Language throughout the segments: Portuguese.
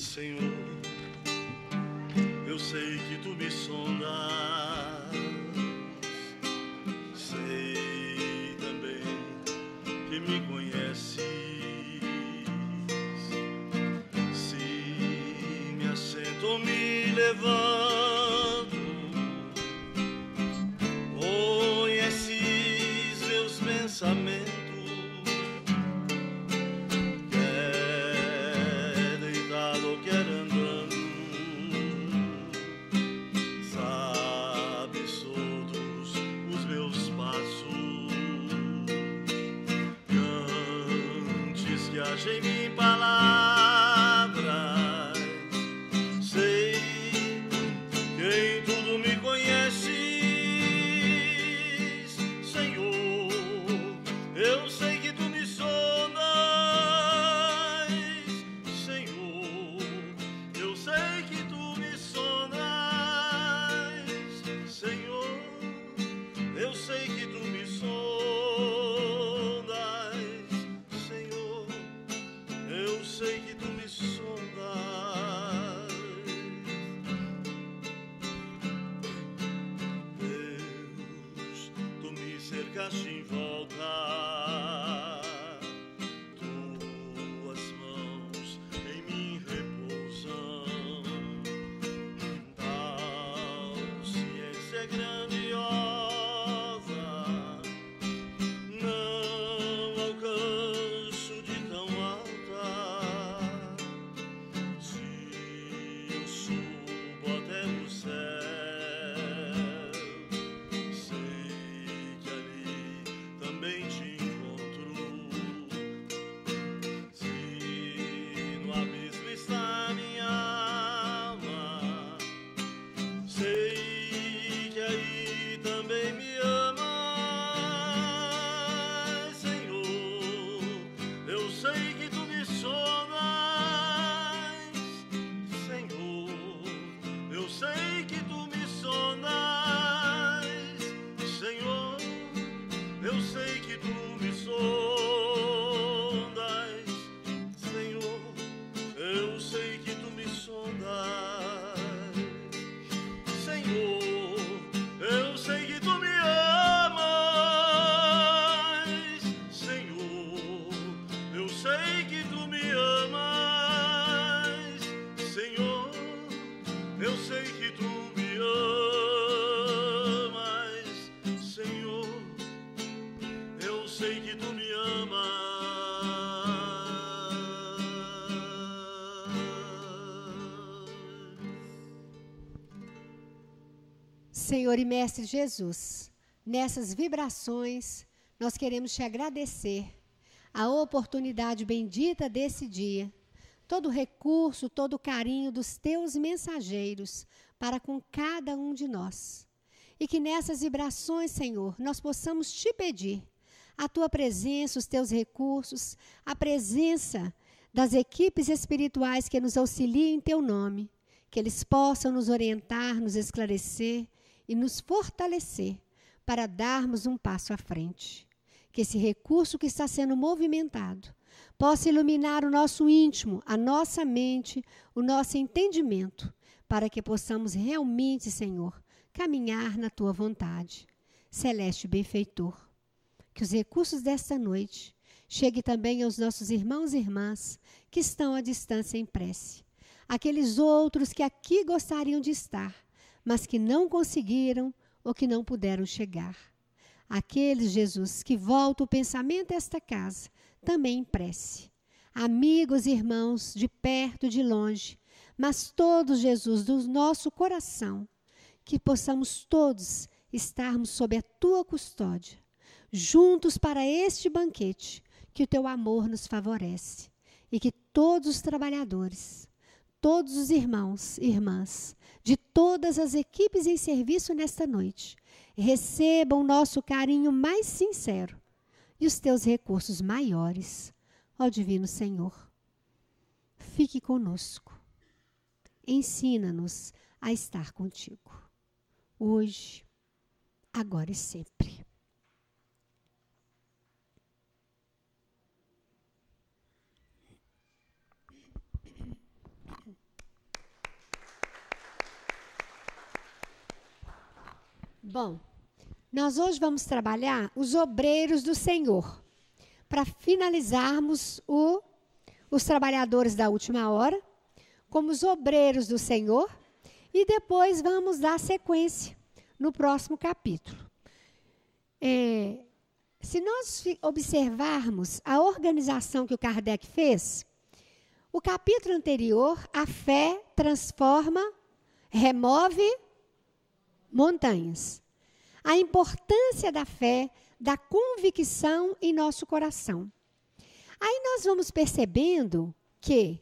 Senhor, eu sei que tu me sondas, sei também que me conheces. Se me assento ou me levanto, Senhor e Mestre Jesus, nessas vibrações, nós queremos te agradecer a oportunidade bendita desse dia, todo o recurso, todo o carinho dos teus mensageiros para com cada um de nós. E que nessas vibrações, Senhor, nós possamos te pedir a tua presença, os teus recursos, a presença das equipes espirituais que nos auxiliem em teu nome, que eles possam nos orientar, nos esclarecer e nos fortalecer para darmos um passo à frente. Que esse recurso que está sendo movimentado possa iluminar o nosso íntimo, a nossa mente, o nosso entendimento, para que possamos realmente, Senhor, caminhar na tua vontade. Celeste benfeitor, que os recursos desta noite cheguem também aos nossos irmãos e irmãs que estão à distância em prece. Aqueles outros que aqui gostariam de estar, mas que não conseguiram ou que não puderam chegar. Aqueles, Jesus, que voltam o pensamento a esta casa, também prece. Amigos e irmãos, de perto e de longe, mas todos, Jesus, do nosso coração, que possamos todos estarmos sob a tua custódia, juntos para este banquete que o teu amor nos favorece e que todos os trabalhadores, todos os irmãos e irmãs de todas as equipes em serviço nesta noite recebam nosso carinho mais sincero e os teus recursos maiores, ó Divino Senhor. Fique conosco. Ensina-nos a estar contigo, hoje, agora e sempre. Bom, nós hoje vamos trabalhar os obreiros do Senhor, para finalizarmos o, os trabalhadores da última hora, como os obreiros do Senhor, e depois vamos dar sequência no próximo capítulo. É, se nós observarmos a organização que o Kardec fez, o capítulo anterior, a fé transforma, remove montanhas a importância da fé, da convicção em nosso coração. Aí nós vamos percebendo que,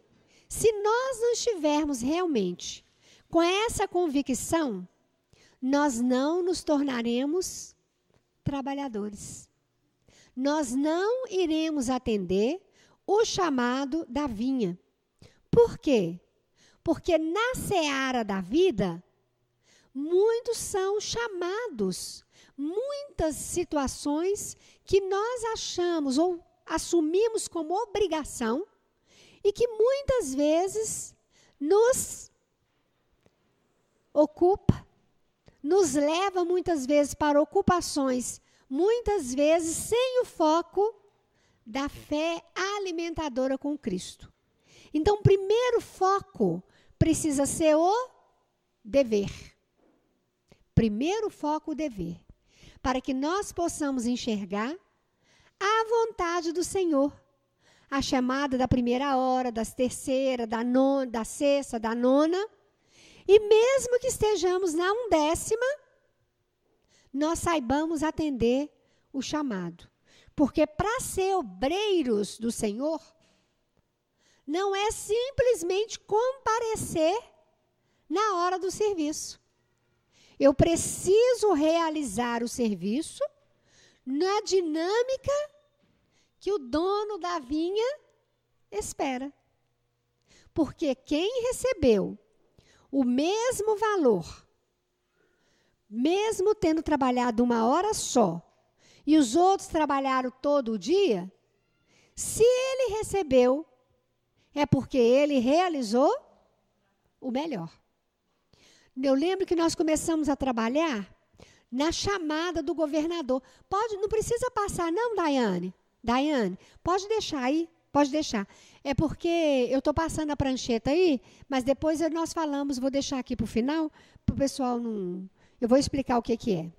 se nós não estivermos realmente com essa convicção, nós não nos tornaremos trabalhadores. Nós não iremos atender o chamado da vinha. Por quê? Porque na seara da vida, muitos são chamados, muitas situações que nós achamos ou assumimos como obrigação e que muitas vezes nos ocupa, nos leva muitas vezes para ocupações, muitas vezes sem o foco da fé alimentadora com Cristo. Então, o primeiro foco precisa ser o dever. Primeiro foco, o dever. Para que nós possamos enxergar a vontade do Senhor. A chamada da primeira hora, das terceira, da nona, da sexta, da nona. E mesmo que estejamos na undécima, nós saibamos atender o chamado. Porque para ser obreiros do Senhor, não é simplesmente comparecer na hora do serviço. Eu preciso realizar o serviço na dinâmica que o dono da vinha espera. Porque quem recebeu o mesmo valor, mesmo tendo trabalhado uma hora só, e os outros trabalharam todo o dia, se ele recebeu, é porque ele realizou o melhor. Eu lembro que nós começamos a trabalhar na chamada do governador. Pode, não precisa passar, não, Daiane. Daiane, pode deixar aí, pode deixar. É porque eu estou passando a prancheta aí, mas depois nós falamos, vou deixar aqui para o final, para o pessoal não. Eu vou explicar o que, que é.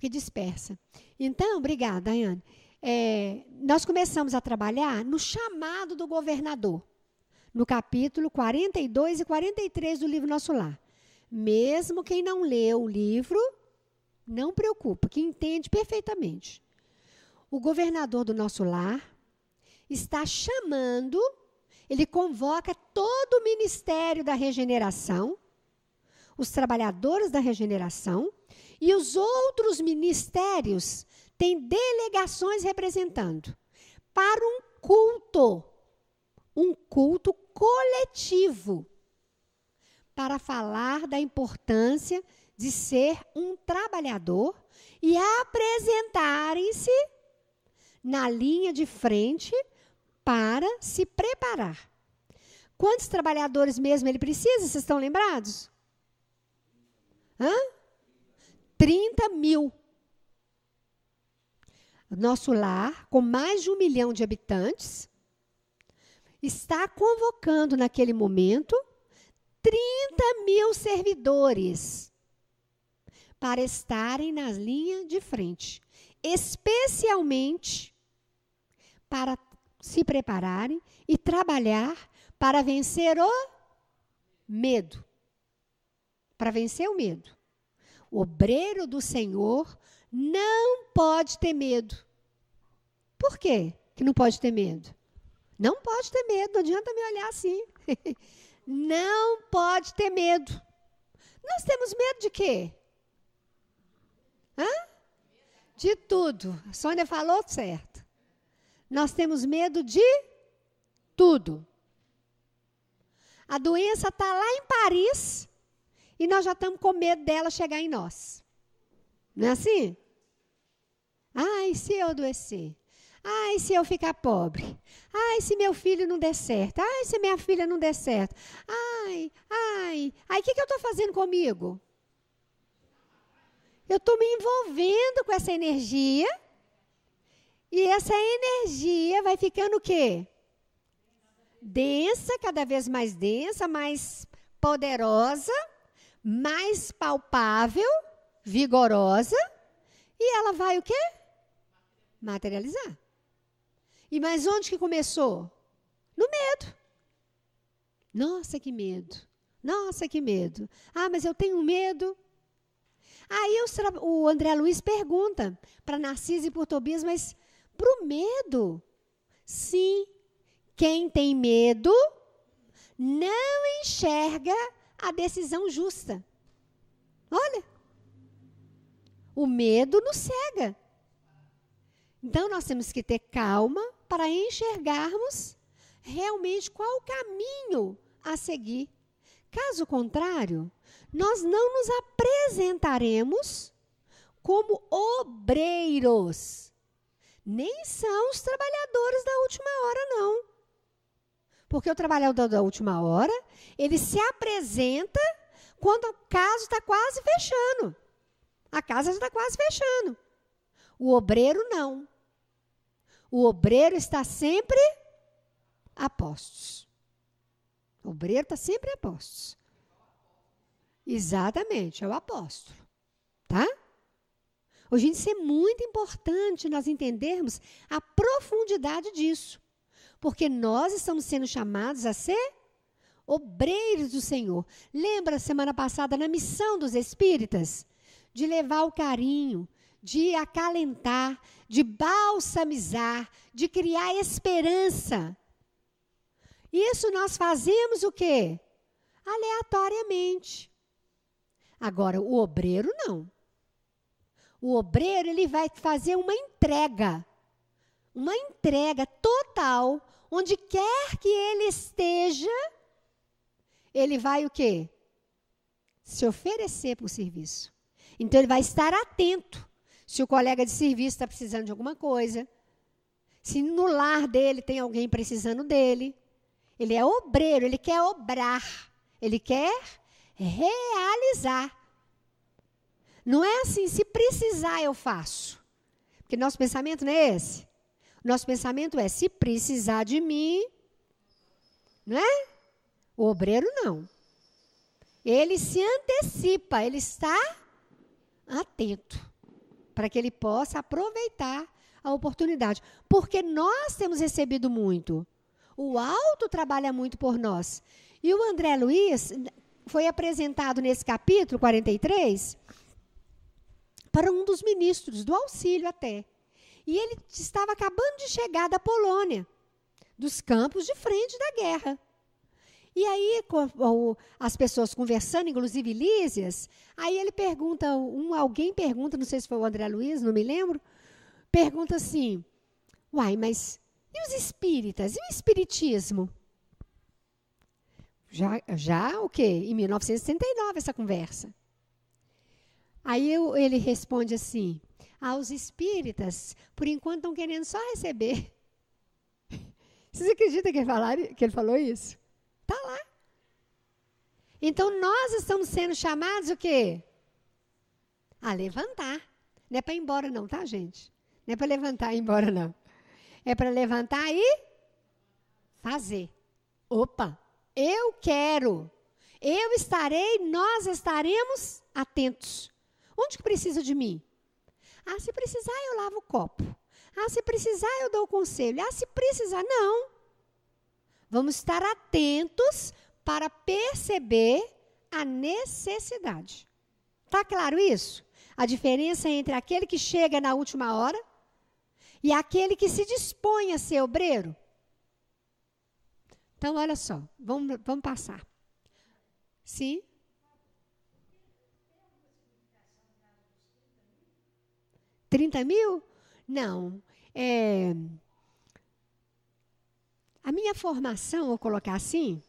Que dispersa. Então, obrigada, Daiane. É, nós começamos a trabalhar no chamado do governador no capítulo 42 e 43 do livro Nosso Lar. Mesmo quem não leu o livro, não preocupa, que entende perfeitamente. O governador do nosso lar está chamando, ele convoca todo o ministério da regeneração, os trabalhadores da regeneração e os outros ministérios têm delegações representando para um culto, um culto coletivo para falar da importância de ser um trabalhador e apresentarem-se na linha de frente para se preparar. Quantos trabalhadores mesmo ele precisa? Vocês estão lembrados? Hã? 30 mil. Nosso lar, com mais de um milhão de habitantes, está convocando naquele momento 30 mil servidores para estarem na linha de frente, especialmente para se prepararem e trabalhar para vencer o medo. Para vencer o medo. O obreiro do Senhor não pode ter medo. Por quê que não pode ter medo? Não pode ter medo, não adianta me olhar assim. não pode ter medo. Nós temos medo de quê? Hã? De tudo. A Sônia falou certo. Nós temos medo de tudo. A doença está lá em Paris e nós já estamos com medo dela chegar em nós. Não é assim? Ai, se eu adoecer? Ai, se eu ficar pobre. Ai, se meu filho não der certo. Ai, se minha filha não der certo. Ai, ai. Aí, o que, que eu estou fazendo comigo? eu estou me envolvendo com essa energia. E essa energia vai ficando o quê? Densa, cada vez mais densa, mais poderosa, mais palpável, vigorosa. E ela vai o quê? Materializar. E mas onde que começou? No medo. Nossa, que medo. Nossa, que medo. Ah, mas eu tenho medo. Aí o, André Luiz pergunta para Narciso e por Tobias, mas para o medo? Sim, quem tem medo não enxerga a decisão justa. Olha, o medo nos cega. Então nós temos que ter calma para enxergarmos realmente qual o caminho a seguir. Caso contrário, nós não nos apresentaremos como obreiros. Nem são os trabalhadores da última hora, não. Porque o trabalhador da última hora, ele se apresenta quando o caso está quase fechando. A casa está quase fechando. O obreiro não. O obreiro está sempre a postos. O obreiro está sempre a postos. Exatamente, é o apóstolo. Tá? Hoje isso é muito importante nós entendermos a profundidade disso. Porque nós estamos sendo chamados a ser obreiros do Senhor. Lembra semana passada na missão dos espíritas? De levar o carinho, de acalentar, de balsamizar, de criar esperança. Isso nós fazemos o quê? Aleatoriamente. Agora, o obreiro não. O obreiro ele vai fazer uma entrega. Uma entrega total, onde quer que ele esteja, ele vai o quê? Se oferecer para o serviço. Então ele vai estar atento. Se o colega de serviço está precisando de alguma coisa, se no lar dele tem alguém precisando dele, ele é obreiro, ele quer obrar, ele quer realizar. Não é assim, se precisar eu faço. Porque nosso pensamento não é esse. Nosso pensamento é, se precisar de mim, não é? O obreiro não. Ele se antecipa, ele está atento para que ele possa aproveitar a oportunidade. Porque nós temos recebido muito. O alto trabalha muito por nós. E o André Luiz foi apresentado nesse capítulo 43 para um dos ministros, do auxílio até. E ele estava acabando de chegar da Polônia, dos campos de frente da guerra. E aí, as pessoas conversando, inclusive Lísias, aí ele pergunta, um, alguém pergunta, não sei se foi o André Luiz, não me lembro, pergunta assim: Uai, mas e os espíritas? E o espiritismo? Já, já o quê? Em 1969, essa conversa. Aí eu, ele responde assim: ah, os espíritas, por enquanto, estão querendo só receber. Vocês acreditam que que ele falou isso? Está lá. Então nós estamos sendo chamados o quê? A levantar. Não é para ir embora, não, tá, gente? Não é para levantar e ir embora, não. É para levantar e fazer. Opa, eu quero. Eu estarei, nós estaremos atentos. Onde que precisa de mim? Ah, se precisar, eu lavo o copo. Ah, se precisar, eu dou o conselho. Ah, se precisar, não. Vamos estar atentos para perceber a necessidade. Tá claro isso? A diferença entre aquele que chega na última hora e aquele que se dispõe a ser obreiro? Então, olha só, vamos, vamos passar. Sim? Trinta mil? Não. É, a minha formação, vou colocar assim,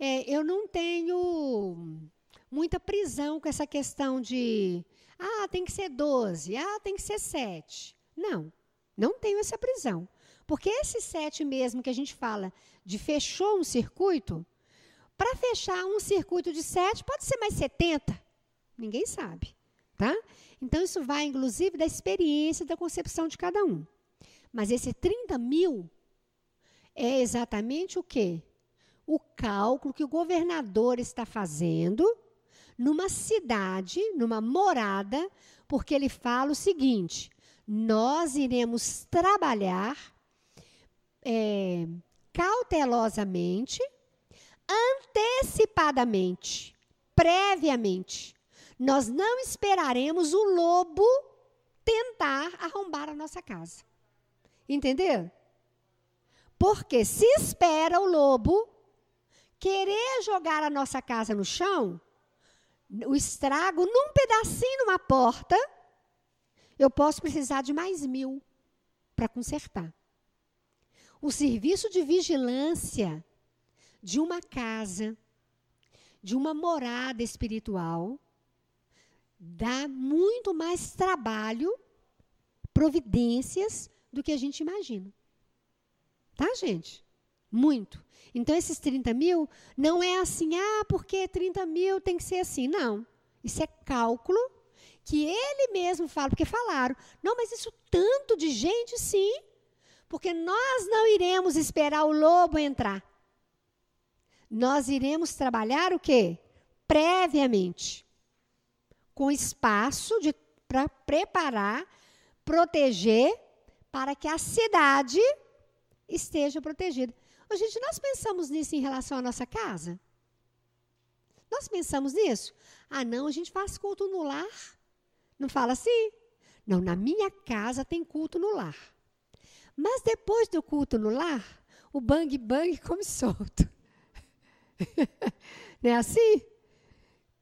é, eu não tenho muita prisão com essa questão de ah, tem que ser 12, ah, tem que ser 7. Não. Não tenho essa prisão. Porque esse sete mesmo que a gente fala de fechou um circuito, para fechar um circuito de sete, pode ser mais 70? Ninguém sabe. tá? Então, isso vai, inclusive, da experiência da concepção de cada um. Mas esse 30 mil é exatamente o quê? O cálculo que o governador está fazendo numa cidade, numa morada, porque ele fala o seguinte: nós iremos trabalhar é, cautelosamente, antecipadamente, previamente. Nós não esperaremos o lobo tentar arrombar a nossa casa. Entendeu? Porque se espera o lobo querer jogar a nossa casa no chão, o estrago num pedacinho, numa porta, eu posso precisar de mais mil para consertar. O serviço de vigilância de uma casa, de uma morada espiritual, dá muito mais trabalho, providências, do que a gente imagina. Tá, gente? Muito. Então, esses 30 mil não é assim, ah, porque 30 mil tem que ser assim. Não. Isso é cálculo que ele mesmo fala, porque falaram. Não, mas isso tanto de gente, sim. Porque nós não iremos esperar o lobo entrar. Nós iremos trabalhar o quê? Previamente. Com espaço para preparar, proteger, para que a cidade esteja protegida. Ô, gente, nós pensamos nisso em relação à nossa casa? Nós pensamos nisso? Ah, não, a gente faz culto no lar. Não fala assim? Não, na minha casa tem culto no lar. Mas depois do culto no lar, o bang bang come solto. não é assim?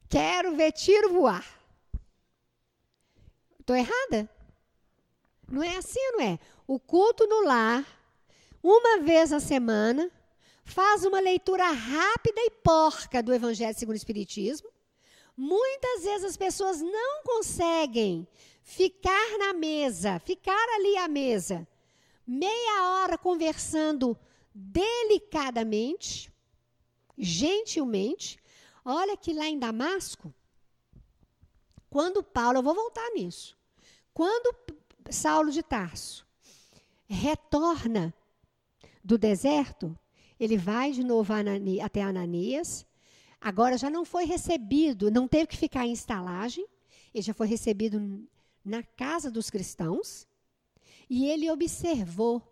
Quero ver tiro voar. Estou errada? Não é assim, não é? O culto no lar uma vez a semana, faz uma leitura rápida e porca do Evangelho segundo o Espiritismo. Muitas vezes as pessoas não conseguem ficar na mesa, ficar ali à mesa, meia hora conversando delicadamente, gentilmente. Olha que lá em Damasco, quando Paulo, eu vou voltar nisso, quando Saulo de Tarso retorna do deserto, ele vai de novo até Ananias. Agora já não foi recebido, não teve que ficar em estalagem, ele já foi recebido na casa dos cristãos. E ele observou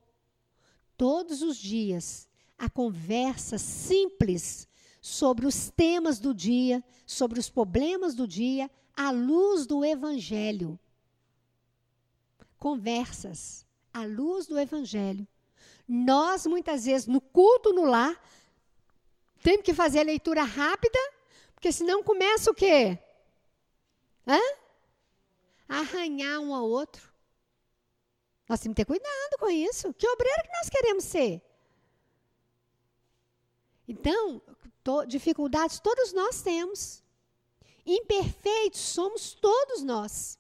todos os dias a conversa simples sobre os temas do dia, sobre os problemas do dia, à luz do Evangelho. Conversas à luz do Evangelho. Nós, muitas vezes, no culto no lar, temos que fazer a leitura rápida, porque senão começa o quê? Hã? Arranhar um ao outro. Nós temos que ter cuidado com isso. Que obreiro que nós queremos ser? Então, to, dificuldades todos nós temos. Imperfeitos somos todos nós.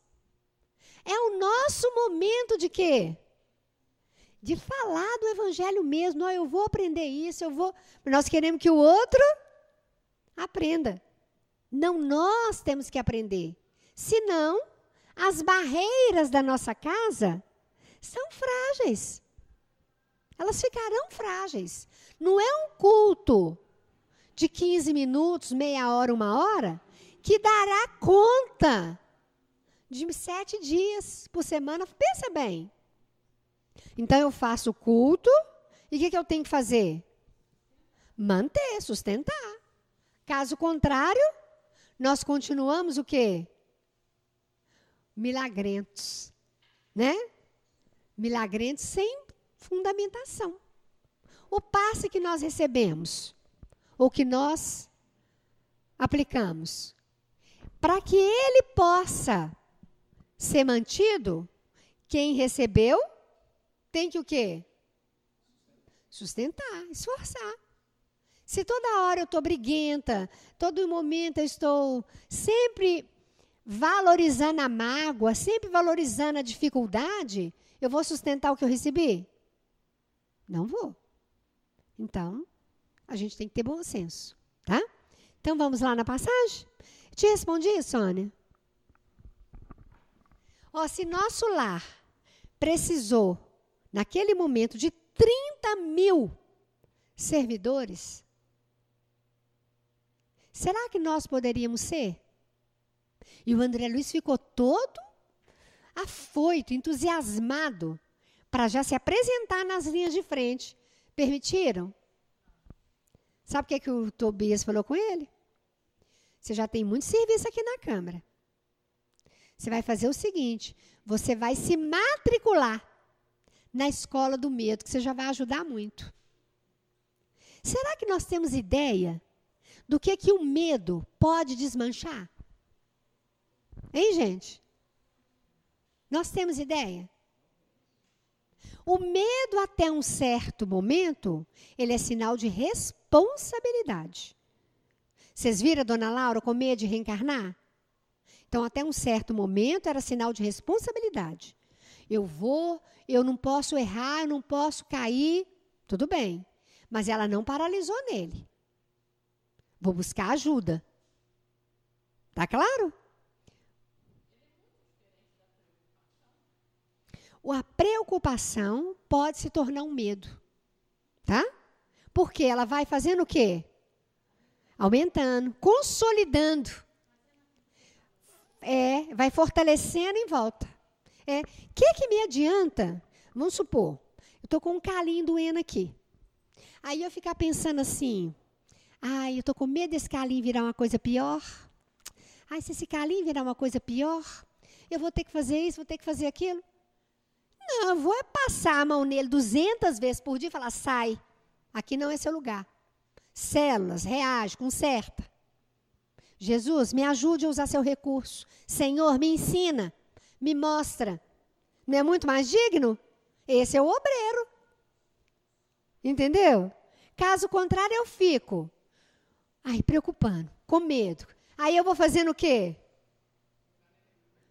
É o nosso momento de quê? De falar do evangelho mesmo. Eu vou aprender isso, eu vou. Nós queremos que o outro aprenda. Não nós temos que aprender. Senão, as barreiras da nossa casa são frágeis. Elas ficarão frágeis. Não é um culto de 15 minutos, meia hora, uma hora, que dará conta de sete dias por semana. Pensa bem. Então eu faço o culto e o que, que eu tenho que fazer? Manter, sustentar. Caso contrário, nós continuamos o quê? Milagrentos, né? Milagrentos sem fundamentação. O passe que nós recebemos, ou que nós aplicamos, para que ele possa ser mantido, quem recebeu tem que o quê? Sustentar, esforçar. Se toda hora eu estou briguenta, todo momento eu estou sempre valorizando a mágoa, sempre valorizando a dificuldade, eu vou sustentar o que eu recebi? Não vou. Então, a gente tem que ter bom senso, tá? Então vamos lá na passagem? Te respondi, Sônia? Ó, se nosso lar precisou, naquele momento, de 30 mil servidores, será que nós poderíamos ser? E o André Luiz ficou todo afoito, entusiasmado, para já se apresentar nas linhas de frente. Permitiram? Sabe o que, é que o Tobias falou com ele? Você já tem muito serviço aqui na Câmara. Você vai fazer o seguinte: você vai se matricular na escola do medo, que você já vai ajudar muito. Será que nós temos ideia do que que o medo pode desmanchar? Hein, gente? Nós temos ideia? O medo até um certo momento, ele é sinal de responsabilidade. Vocês viram a dona Laura com medo de reencarnar? Então, até um certo momento, era sinal de responsabilidade. Eu vou, eu não posso errar, eu não posso cair, tudo bem. Mas ela não paralisou nele. Vou buscar ajuda. Tá claro? a preocupação pode se tornar um medo. Tá? Porque ela vai fazendo o quê? Aumentando, consolidando. É, vai fortalecendo em volta. É, que que me adianta? Vamos supor, eu tô com um calinho doendo aqui. Aí eu ficar pensando assim, ai, eu tô com medo desse calinho virar uma coisa pior. Ai, se esse calinho virar uma coisa pior, eu vou ter que fazer isso, vou ter que fazer aquilo. Não, eu vou passar a mão nele 200 vezes por dia e falar: sai, aqui não é seu lugar. Células, reage, conserta. Jesus, me ajude a usar seu recurso. Senhor, me ensina, me mostra. Não é muito mais digno? Esse é o obreiro. Entendeu? Caso contrário, eu fico. Aí, preocupando, com medo. Aí eu vou fazendo o quê?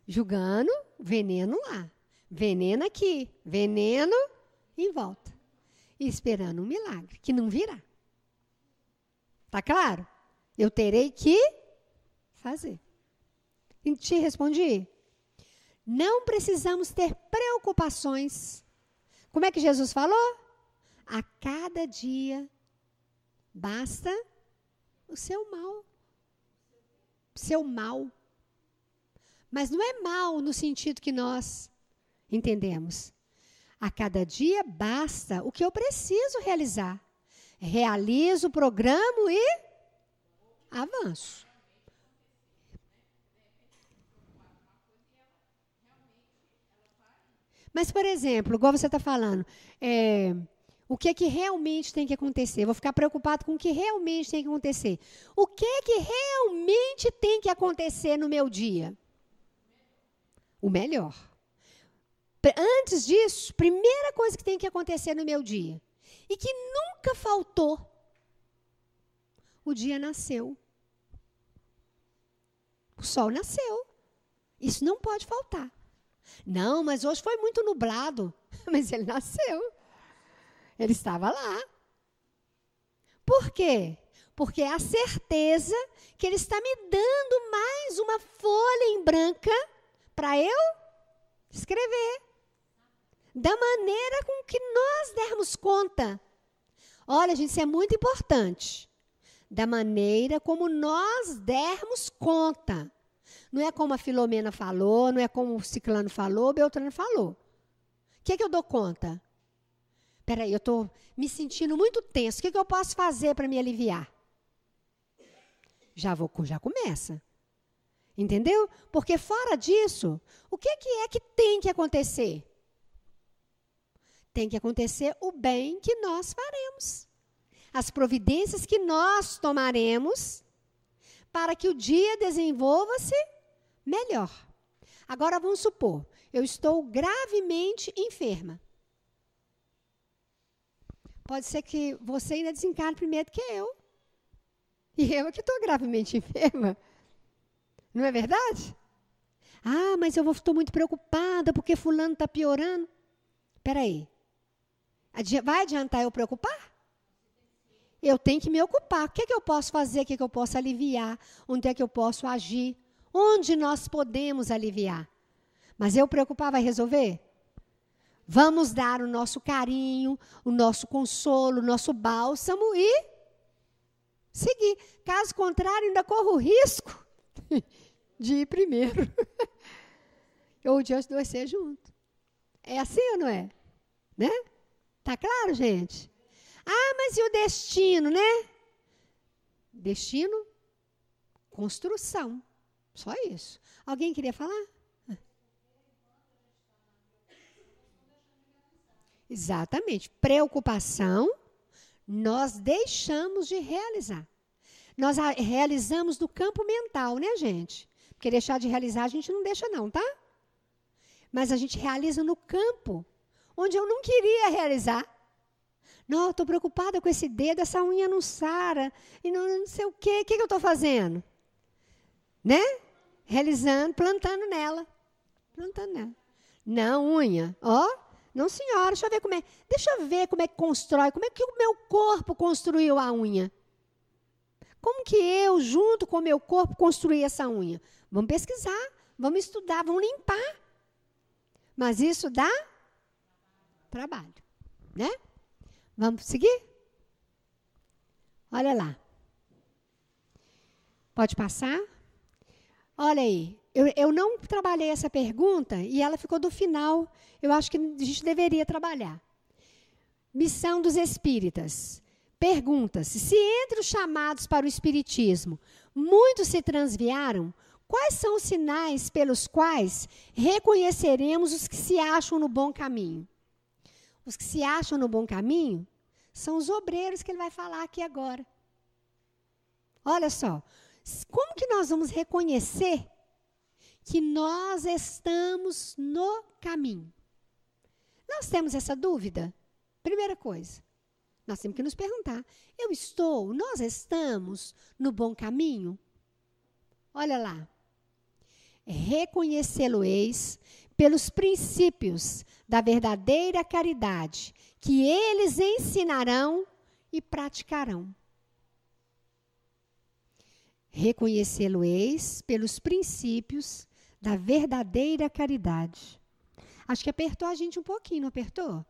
Julgando, veneno lá. Veneno aqui, veneno em volta. E esperando um milagre, que não virá. Tá claro? Eu terei que fazer. E te respondi? Não precisamos ter preocupações. Como é que Jesus falou? A cada dia basta o seu mal. Seu mal. Mas não é mal no sentido que nós Entendemos? A cada dia basta o que eu preciso realizar. Realizo, programo e avanço. Mas, por exemplo, igual você está falando, é, o que é que realmente tem que acontecer? Vou ficar preocupado com o que realmente tem que acontecer. O que é que realmente tem que acontecer no meu dia? O melhor. Antes disso, primeira coisa que tem que acontecer no meu dia, e que nunca faltou, o dia nasceu. O sol nasceu. Isso não pode faltar. Não, mas hoje foi muito nublado. Mas ele nasceu. Ele estava lá. Por quê? Porque é a certeza que ele está me dando mais uma folha em branca para eu escrever da maneira com que nós dermos conta. Olha, gente, isso é muito importante. Da maneira como nós dermos conta. Não é como a Filomena falou, não é como o Ciclano falou, o Beltrano falou. O que, é que eu dou conta? Peraí, eu estou me sentindo muito tenso. O que, é que eu posso fazer para me aliviar? Já vou, já começa. Entendeu? Porque fora disso, o que, que é que tem que acontecer? Tem que acontecer o bem que nós faremos. As providências que nós tomaremos para que o dia desenvolva-se melhor. Agora vamos supor, eu estou gravemente enferma. Pode ser que você ainda desencarne primeiro que eu. E eu é que estou gravemente enferma. Não é verdade? Ah, mas eu estou muito preocupada porque fulano está piorando. Espera aí. Vai adiantar eu preocupar? Eu tenho que me ocupar. O que, é que eu posso fazer? O que, é que eu posso aliviar? Onde é que eu posso agir? Onde nós podemos aliviar? Mas eu preocupar vai resolver? Vamos dar o nosso carinho, o nosso consolo, o nosso bálsamo e seguir. Caso contrário, ainda corro o risco de ir primeiro. ou de adoecer junto. É assim ou não é? Né? Tá claro, gente? Ah, mas e o destino, né? Destino, construção. Só isso. Alguém queria falar? Exatamente. Preocupação, nós deixamos de realizar. Nós realizamos no campo mental, né, gente? Porque deixar de realizar a gente não deixa, não, tá? Mas a gente realiza no campo, onde eu não queria realizar. Não, estou preocupada com esse dedo, essa unha não sara, e não, não sei o quê. O que, que eu estou fazendo? Né? Realizando, plantando nela. Plantando nela. Não, unha. Ó, não, senhora, deixa eu ver como é. Deixa eu ver como é que constrói, como é que o meu corpo construiu a unha. Como que eu, junto com o meu corpo, construí essa unha? Vamos pesquisar, vamos estudar, vamos limpar. Mas isso dá trabalho, né? Vamos seguir? Olha lá. Pode passar? Olha aí. Eu, eu não trabalhei essa pergunta e ela ficou do final. Eu acho que a gente deveria trabalhar. Missão dos espíritas. Pergunta-se: se entre os chamados para o espiritismo muitos se transviaram, quais são os sinais pelos quais reconheceremos os que se acham no bom caminho? Os que se acham no bom caminho são os obreiros que ele vai falar aqui agora. Olha só, como que nós vamos reconhecer que nós estamos no caminho? Nós temos essa dúvida? Primeira coisa, nós temos que nos perguntar: eu estou, nós estamos no bom caminho? Olha lá. Reconhecê-lo-eis pelos princípios da verdadeira caridade que eles ensinarão e praticarão. Reconhecê-lo-eis pelos princípios da verdadeira caridade. Acho que apertou a gente um pouquinho, não apertou?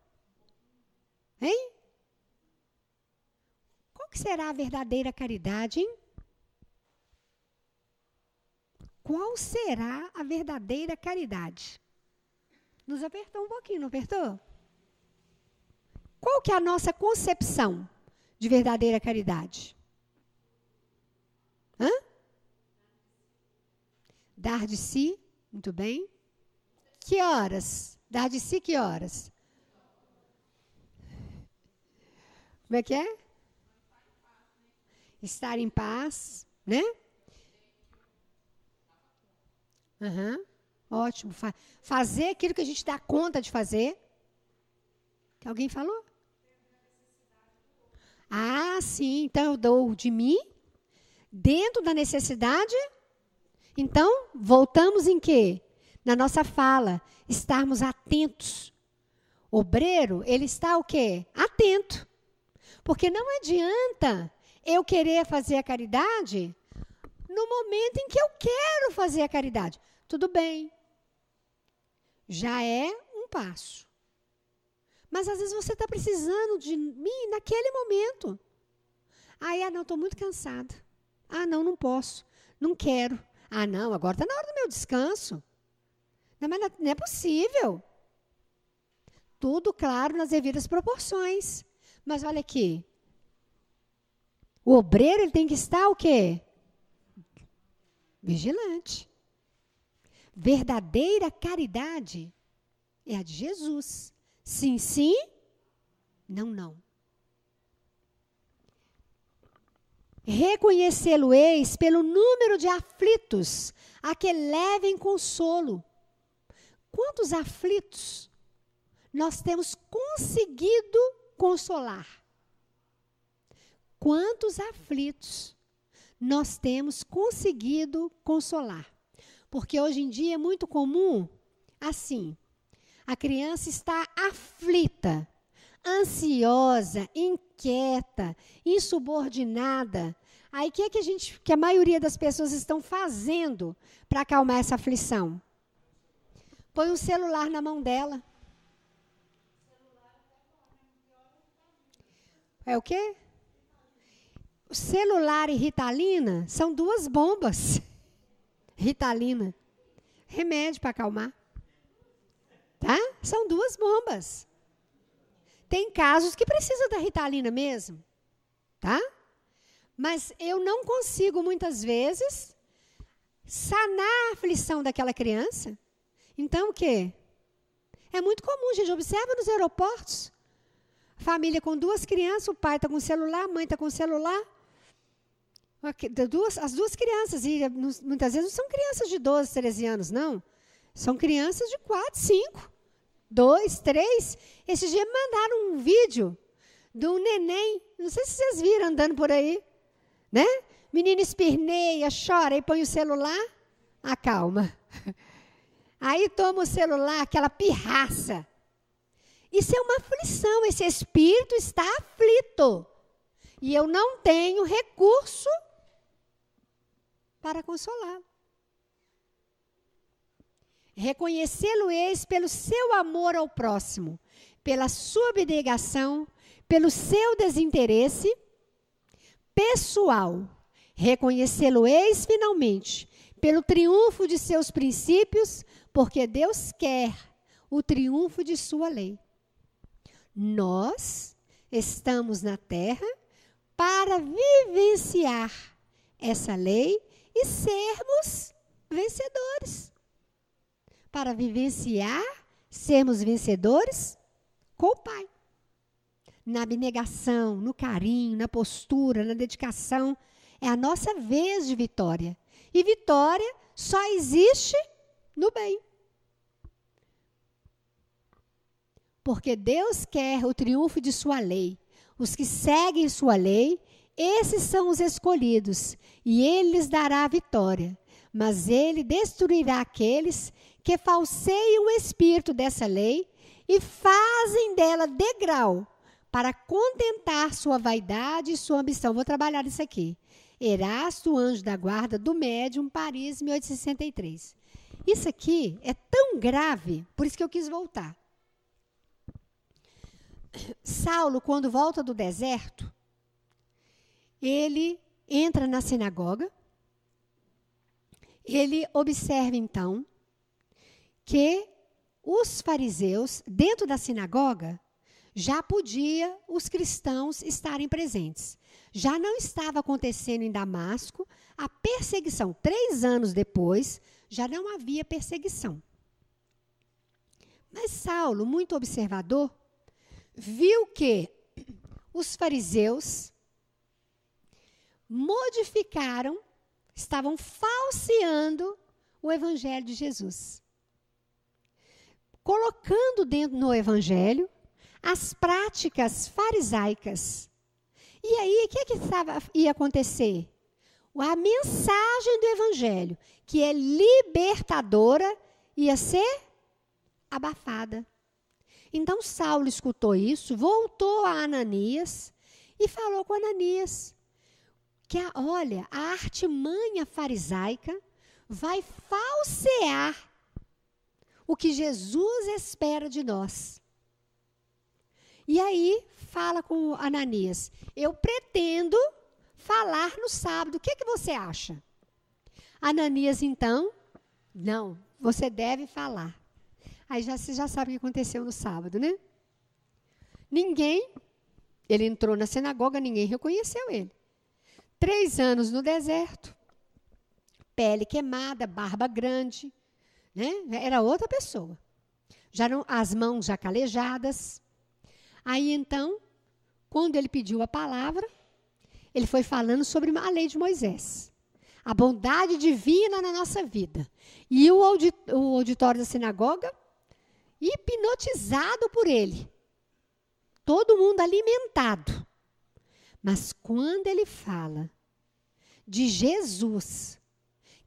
Hein? Qual que será a verdadeira caridade, hein? Qual será a verdadeira caridade? Nos apertou um pouquinho, não apertou? Qual que é a nossa concepção de verdadeira caridade? Hã? Dar de si, muito bem. Que horas? Dar de si que horas? Como é que é? Estar em paz, né? Uhum. Ótimo. Fa fazer aquilo que a gente dá conta de fazer. Alguém falou? Ah, sim. Então eu dou de mim dentro da necessidade. Então, voltamos em quê? Na nossa fala, estarmos atentos. Obreiro, ele está o quê? Atento. Porque não adianta eu querer fazer a caridade no momento em que eu quero fazer a caridade. Tudo bem, já é um passo. Mas às vezes você está precisando de mim naquele momento. Aí, ah, não, estou muito cansada. Ah, não, não posso. Não quero. Ah, não, agora está na hora do meu descanso. Não, mas não é possível. Tudo, claro, nas devidas proporções. Mas olha aqui. O obreiro ele tem que estar o quê? Vigilante. Verdadeira caridade é a de Jesus. Sim, sim, não, não. Reconhecê-lo-eis pelo número de aflitos a que levem consolo. Quantos aflitos nós temos conseguido consolar? Quantos aflitos nós temos conseguido consolar? Porque hoje em dia é muito comum assim. A criança está aflita, ansiosa, inquieta, insubordinada. Aí o que, é que a gente, que a maioria das pessoas estão fazendo para acalmar essa aflição? Põe um celular na mão dela. É o quê? O celular e Ritalina são duas bombas. Ritalina. Remédio para acalmar. Tá? São duas bombas. Tem casos que precisam da Ritalina mesmo. Tá? Mas eu não consigo, muitas vezes, sanar a aflição daquela criança. Então, o quê? É muito comum, gente. Observa nos aeroportos. Família com duas crianças, o pai está com o celular, a mãe está com o celular. Duas, as duas crianças, e muitas vezes não são crianças de 12, 13 anos, não. São crianças de 4, 5, 2, 3. Esse dia mandaram um vídeo de um neném, não sei se vocês viram andando por aí, né? Menino espirneia, chora e põe o celular, acalma. Aí toma o celular, aquela pirraça. Isso é uma aflição, esse espírito está aflito. E eu não tenho recurso para consolá-lo. Reconhecê-lo-eis pelo seu amor ao próximo, pela sua abnegação, pelo seu desinteresse pessoal. Reconhecê-lo-eis finalmente pelo triunfo de seus princípios, porque Deus quer o triunfo de sua lei. Nós estamos na terra para vivenciar essa lei e sermos vencedores. Para vivenciar, sermos vencedores com o Pai. Na abnegação, no carinho, na postura, na dedicação. É a nossa vez de vitória. E vitória só existe no bem. Porque Deus quer o triunfo de sua lei. Os que seguem sua lei esses são os escolhidos, e ele lhes dará a vitória. Mas ele destruirá aqueles que falseiam o espírito dessa lei e fazem dela degrau para contentar sua vaidade e sua ambição. Vou trabalhar isso aqui. Erasto, anjo da guarda do médium, Paris, 1863. Isso aqui é tão grave, por isso que eu quis voltar. Saulo, quando volta do deserto, ele entra na sinagoga, ele observa então que os fariseus, dentro da sinagoga, já podia os cristãos estarem presentes. Já não estava acontecendo em Damasco a perseguição. Três anos depois, já não havia perseguição. Mas Saulo, muito observador, viu que os fariseus modificaram, estavam falseando o evangelho de Jesus. Colocando dentro no evangelho as práticas farisaicas. E aí, o que, é que ia acontecer? A mensagem do evangelho, que é libertadora, ia ser abafada. Então Saulo escutou isso, voltou a Ananias e falou com Ananias: que a, olha, a artimanha farisaica vai falsear o que Jesus espera de nós. E aí fala com Ananias: Eu pretendo falar no sábado. O que, é que você acha? Ananias, então, não, você deve falar. Aí já, você já sabe o que aconteceu no sábado, né? Ninguém, ele entrou na sinagoga, ninguém reconheceu ele. Três anos no deserto, pele queimada, barba grande, né? Era outra pessoa. Já não, as mãos já calejadas. Aí então, quando ele pediu a palavra, ele foi falando sobre a lei de Moisés. A bondade divina na nossa vida. E o, o auditório da sinagoga, hipnotizado por ele. Todo mundo alimentado. Mas quando ele fala de Jesus,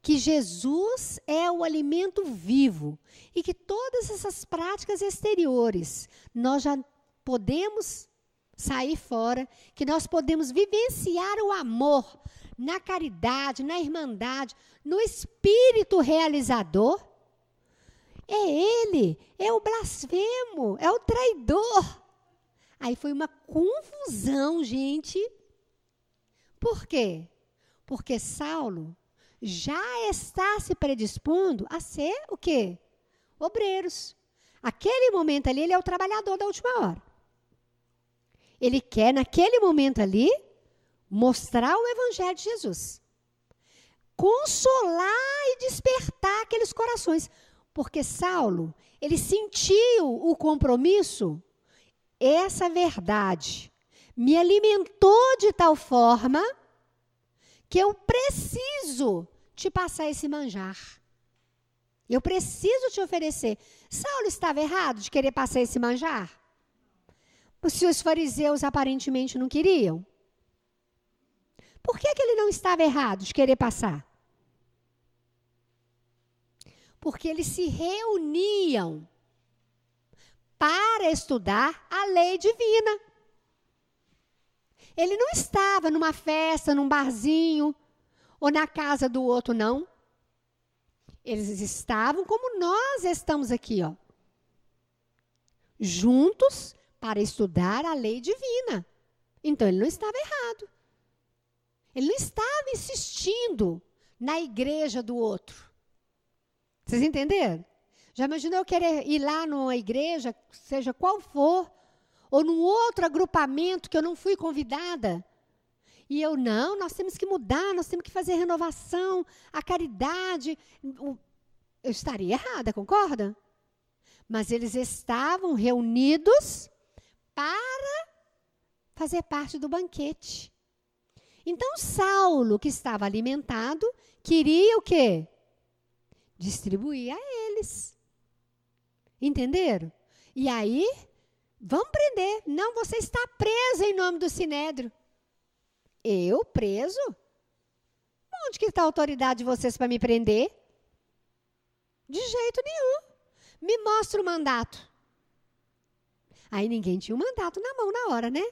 que Jesus é o alimento vivo e que todas essas práticas exteriores nós já podemos sair fora, que nós podemos vivenciar o amor na caridade, na irmandade, no espírito realizador. É ele, é o blasfemo, é o traidor. Aí foi uma confusão, gente. Por quê? Porque Saulo já está se predispondo a ser o quê? Obreiros. Aquele momento ali, ele é o trabalhador da última hora. Ele quer, naquele momento ali, mostrar o Evangelho de Jesus. Consolar e despertar aqueles corações. Porque Saulo, ele sentiu o compromisso, essa verdade me alimentou de tal forma que eu preciso te passar esse manjar. Eu preciso te oferecer. Saulo estava errado de querer passar esse manjar? Se os fariseus aparentemente não queriam. Por que, que ele não estava errado de querer passar? Porque eles se reuniam para estudar a lei divina. Ele não estava numa festa, num barzinho ou na casa do outro, não. Eles estavam como nós estamos aqui, ó. Juntos para estudar a lei divina. Então ele não estava errado. Ele não estava insistindo na igreja do outro. Vocês entenderam? Já imaginou eu querer ir lá numa igreja, seja qual for, ou num outro agrupamento que eu não fui convidada? E eu, não, nós temos que mudar, nós temos que fazer renovação, a caridade. Eu estaria errada, concorda? Mas eles estavam reunidos para fazer parte do banquete. Então, Saulo, que estava alimentado, queria o quê? Distribuir a eles. Entenderam? E aí, vamos prender. Não, você está preso em nome do Sinédrio. Eu preso? Onde que está a autoridade de vocês para me prender? De jeito nenhum. Me mostra o mandato. Aí ninguém tinha o mandato na mão na hora, né?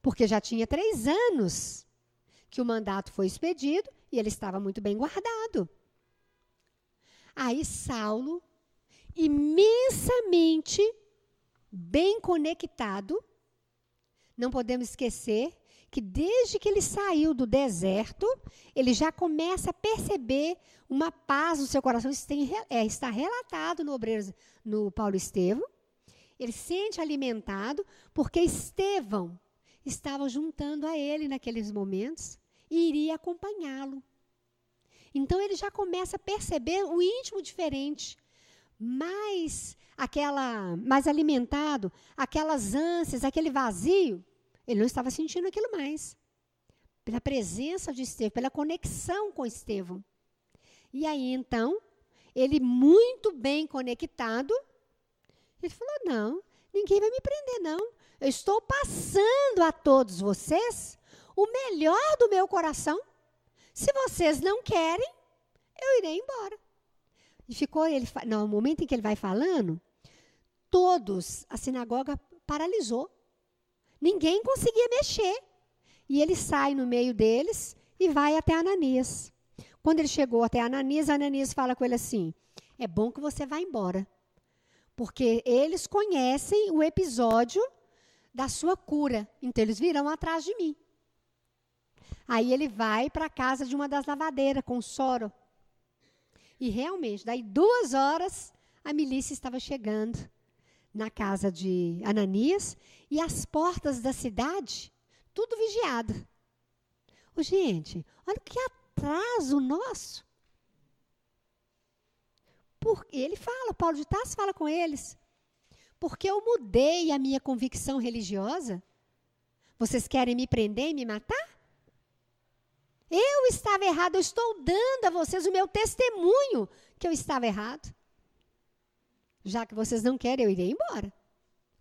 Porque já tinha três anos que o mandato foi expedido e ele estava muito bem guardado. Aí Saulo, imensamente bem conectado, não podemos esquecer que desde que ele saiu do deserto, ele já começa a perceber uma paz no seu coração. Isso tem, é, está relatado no, Obreiros, no Paulo Estevão. Ele sente alimentado porque Estevão estava juntando a ele naqueles momentos e iria acompanhá-lo. Então ele já começa a perceber o íntimo diferente, mais aquela, mais alimentado, aquelas ânsias, aquele vazio, ele não estava sentindo aquilo mais. Pela presença de Estevão, pela conexão com Estevão. E aí então, ele muito bem conectado, ele falou: "Não, ninguém vai me prender não. Eu estou passando a todos vocês o melhor do meu coração. Se vocês não querem, eu irei embora. E ficou ele, no momento em que ele vai falando, todos, a sinagoga paralisou. Ninguém conseguia mexer. E ele sai no meio deles e vai até Ananias. Quando ele chegou até Ananias, Ananias fala com ele assim: É bom que você vá embora. Porque eles conhecem o episódio da sua cura. Então eles virão atrás de mim. Aí ele vai para a casa de uma das lavadeiras com soro. E realmente, daí duas horas, a milícia estava chegando na casa de Ananias e as portas da cidade, tudo vigiado. Ô, gente, olha que atraso nosso. Porque ele fala, Paulo de Tarso fala com eles. Porque eu mudei a minha convicção religiosa. Vocês querem me prender e me matar? Eu estava errado, eu estou dando a vocês o meu testemunho que eu estava errado. Já que vocês não querem, eu irei embora.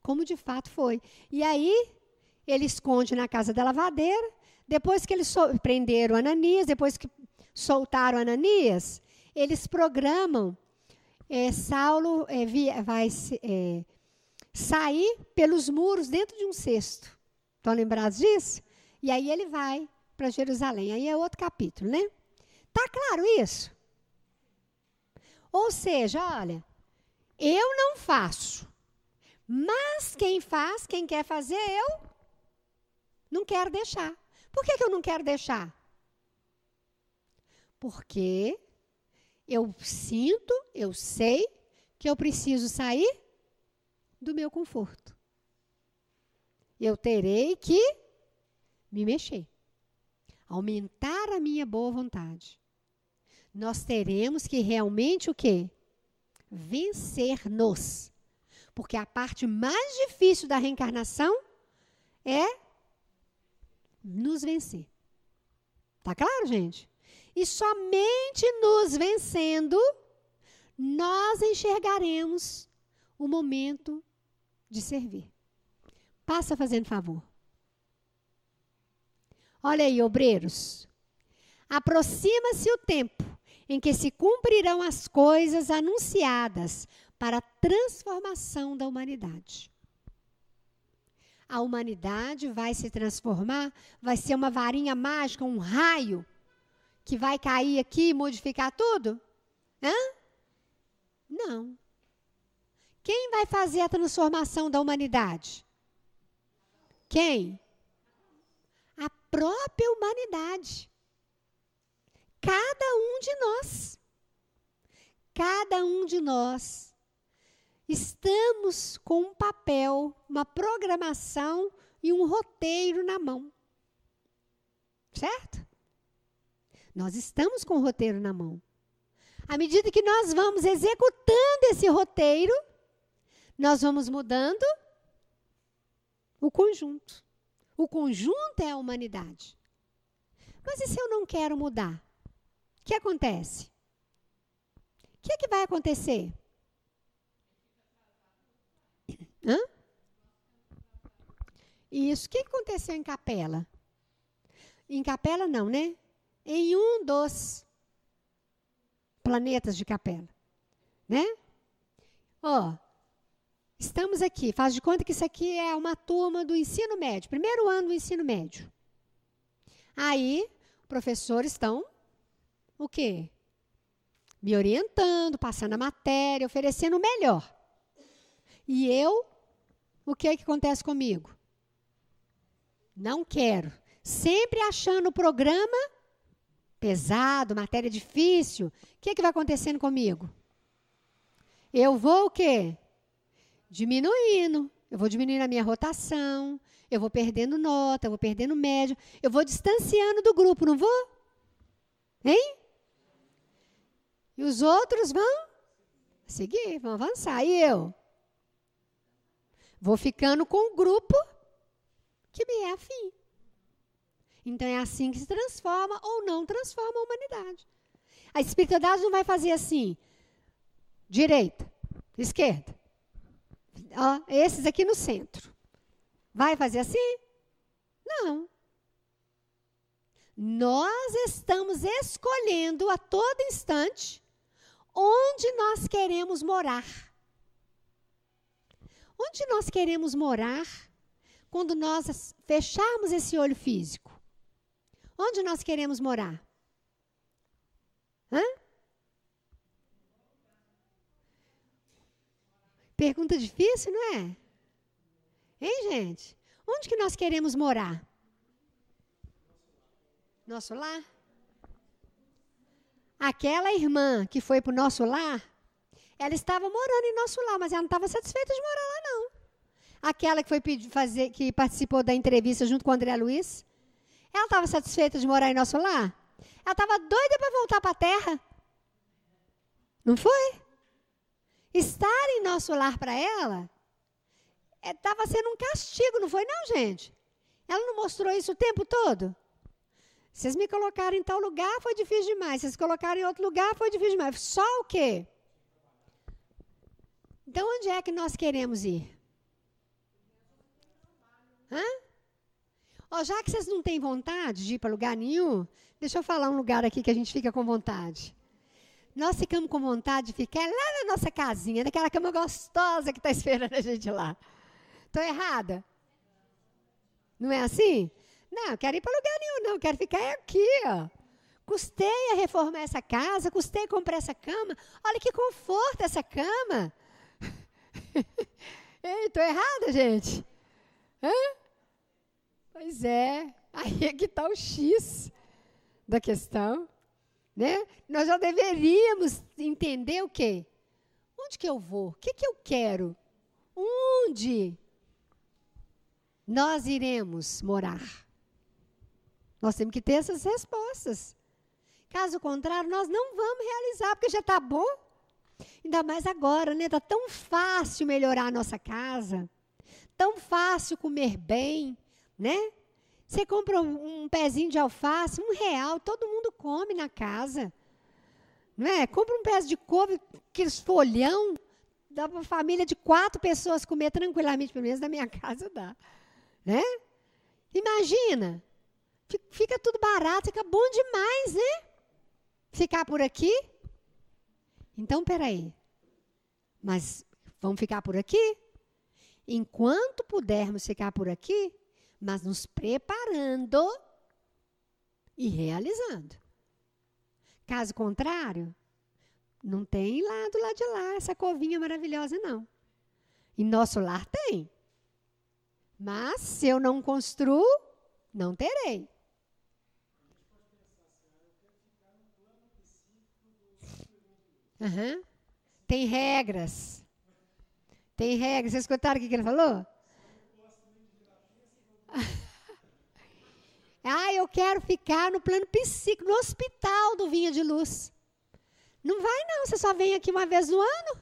Como de fato foi. E aí, ele esconde na casa da lavadeira. Depois que eles prenderam Ananias, depois que soltaram Ananias, eles programam. É, Saulo é, via, vai é, sair pelos muros dentro de um cesto. Estão lembrados disso? E aí ele vai para Jerusalém. Aí é outro capítulo, né? Tá claro isso? Ou seja, olha, Eu não faço. Mas quem faz, quem quer fazer, eu não quero deixar. Por que, que eu não quero deixar? Porque eu sinto, eu sei que eu preciso sair do meu conforto. Eu terei que me mexer, aumentar a minha boa vontade. Nós teremos que realmente o quê? Vencer-nos. Porque a parte mais difícil da reencarnação é nos vencer. Tá claro, gente? E somente nos vencendo, nós enxergaremos o momento de servir. Passa fazendo favor. Olha aí, obreiros. Aproxima-se o tempo em que se cumprirão as coisas anunciadas para a transformação da humanidade. A humanidade vai se transformar, vai ser uma varinha mágica, um raio que vai cair aqui e modificar tudo? Hã? Não. Quem vai fazer a transformação da humanidade? Quem? Própria humanidade. Cada um de nós. Cada um de nós. Estamos com um papel, uma programação e um roteiro na mão. Certo? Nós estamos com o roteiro na mão. À medida que nós vamos executando esse roteiro, nós vamos mudando o conjunto. O conjunto é a humanidade. Mas e se eu não quero mudar? O que acontece? O que, é que vai acontecer? Hã? Isso. O que aconteceu em Capela? Em Capela, não, né? Em um dos planetas de Capela. Né? Ó, estamos aqui, faz de conta que isso aqui é uma turma do ensino médio, primeiro ano do ensino médio. Aí, professores estão o quê? Me orientando, passando a matéria, oferecendo o melhor. E eu, o que é que acontece comigo? Não quero. Sempre achando o programa pesado, matéria difícil. O que, é que vai acontecendo comigo? Eu vou o quê? Diminuindo. Eu vou diminuindo a minha rotação, eu vou perdendo nota, eu vou perdendo médio, eu vou distanciando do grupo, não vou? Hein? E os outros vão seguir, vão avançar. E eu? Vou ficando com o grupo que me é afim. Então é assim que se transforma ou não transforma a humanidade. A espiritualidade não vai fazer assim, direita, esquerda. Ó, esses aqui no centro. Vai fazer assim? Não. Nós estamos escolhendo a todo instante onde nós queremos morar. Onde nós queremos morar quando nós fecharmos esse olho físico? Onde nós queremos morar? Hã? Pergunta difícil, não é? Hein, gente? Onde que nós queremos morar? Nosso lar? Aquela irmã que foi para o nosso lar, ela estava morando em nosso lar, mas ela não estava satisfeita de morar lá, não. Aquela que foi fazer, que participou da entrevista junto com o André Luiz, ela estava satisfeita de morar em nosso lar? Ela estava doida para voltar para a terra. Não foi? Estar em nosso lar para ela estava é, sendo um castigo, não foi, não, gente? Ela não mostrou isso o tempo todo? Vocês me colocaram em tal lugar, foi difícil demais. Vocês colocaram em outro lugar, foi difícil demais. Só o quê? Então, onde é que nós queremos ir? Hã? Oh, já que vocês não têm vontade de ir para lugar nenhum, deixa eu falar um lugar aqui que a gente fica com vontade. Nós ficamos com vontade de ficar lá na nossa casinha, naquela cama gostosa que está esperando a gente lá. Estou errada? Não é assim? Não, quero ir para lugar nenhum, não. Quero ficar aqui, ó. Custei a reformar essa casa, custei a comprar essa cama. Olha que conforto essa cama. Ei, estou errada, gente? Hã? Pois é. Aí é que está o X da questão. Né? Nós já deveríamos entender o quê? Onde que eu vou? O que, que eu quero? Onde nós iremos morar? Nós temos que ter essas respostas. Caso contrário, nós não vamos realizar, porque já está bom. Ainda mais agora, né? Está tão fácil melhorar a nossa casa, tão fácil comer bem, né? Você compra um, pezinho de alface, um real, todo mundo come na casa. Não é? Compra um pedaço de couve, aqueles folhão, dá para uma família de quatro pessoas comer tranquilamente, pelo menos na minha casa dá. Né? Imagina, fica tudo barato, fica bom demais, né? Ficar por aqui. Então, peraí. Mas vamos ficar por aqui? Enquanto pudermos ficar por aqui, mas nos preparando e realizando. Caso contrário, não tem lá do lado de lá essa covinha maravilhosa, não. Em nosso lar tem. Mas se eu não construo, não terei. Uhum. Tem regras. Tem regras. Vocês escutaram o que ele falou? ah, eu quero ficar no plano psíquico, no hospital do Vinha de Luz. Não vai, não. Você só vem aqui uma vez no ano.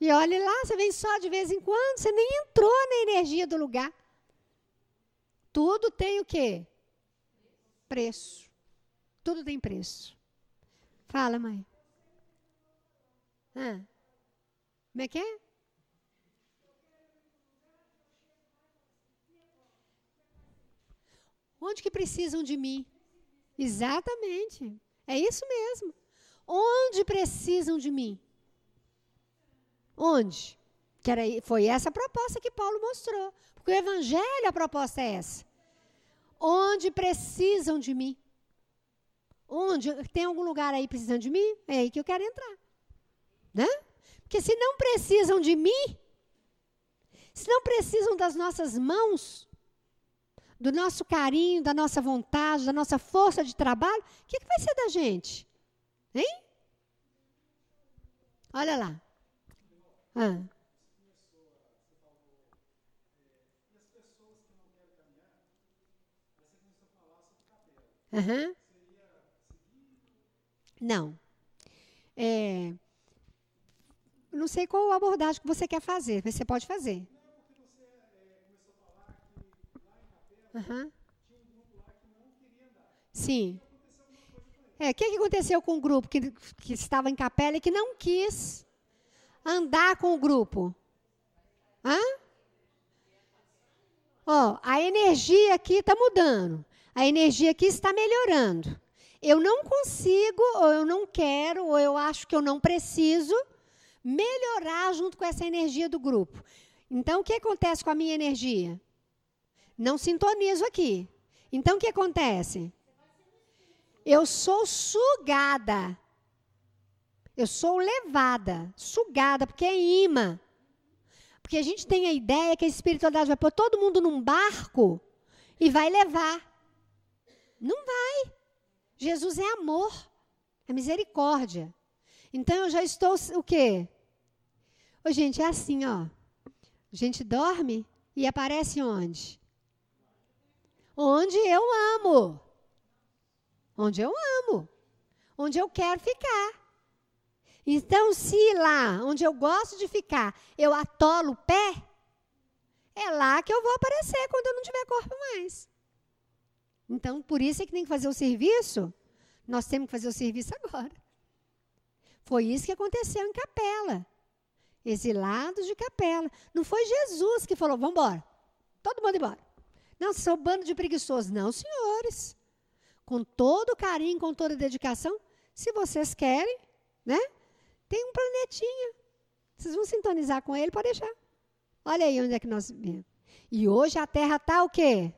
E olhe lá, você vem só de vez em quando. Você nem entrou na energia do lugar. Tudo tem o quê? Preço. Tudo tem preço. Fala, mãe. Ah. Como é que é? Onde que precisam de mim? Exatamente. É isso mesmo. Onde precisam de mim? Onde? Que era, foi essa a proposta que Paulo mostrou. Porque o Evangelho, a proposta é essa. Onde precisam de mim? Onde? Tem algum lugar aí precisando de mim? É aí que eu quero entrar. Né? Porque se não precisam de mim, se não precisam das nossas mãos, do nosso carinho, da nossa vontade, da nossa força de trabalho, o que, que vai ser da gente? Hein? Olha lá. Ah. Uhum. Não. É, não sei qual abordagem que você quer fazer, mas você pode fazer. Uhum. Sim. É, o que, que aconteceu com o grupo que, que estava em capela e que não quis andar com o grupo? Hã? Ó, a energia aqui está mudando. A energia aqui está melhorando. Eu não consigo, ou eu não quero, ou eu acho que eu não preciso melhorar junto com essa energia do grupo. Então, o que acontece com a minha energia? Não sintonizo aqui. Então, o que acontece? Eu sou sugada. Eu sou levada, sugada, porque é imã. Porque a gente tem a ideia que a espiritualidade vai pôr todo mundo num barco e vai levar. Não vai. Jesus é amor, é misericórdia. Então eu já estou o quê? Ô, gente, é assim, ó. A gente dorme e aparece onde? Onde eu amo. Onde eu amo. Onde eu quero ficar. Então, se lá, onde eu gosto de ficar, eu atolo o pé, é lá que eu vou aparecer quando eu não tiver corpo mais. Então, por isso é que tem que fazer o serviço. Nós temos que fazer o serviço agora. Foi isso que aconteceu em Capela exilados de capela. Não foi Jesus que falou, vamos embora. Todo mundo embora. Não, são um bando de preguiçosos. Não, senhores. Com todo carinho, com toda dedicação, se vocês querem, né? Tem um planetinha. Vocês vão sintonizar com ele, pode deixar. Olha aí onde é que nós vivemos. E hoje a Terra está o quê?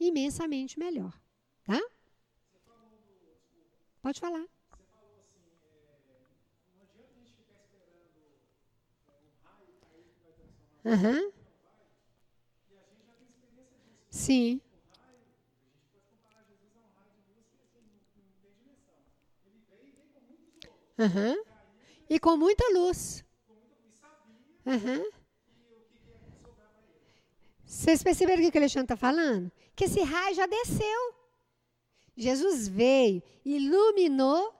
Imensamente melhor. Tá? Pode falar. Aham. Sim. Uhum. E com muita luz. Uhum. Vocês perceberam o que o Alexandre está falando? Que esse raio já desceu. Jesus veio, iluminou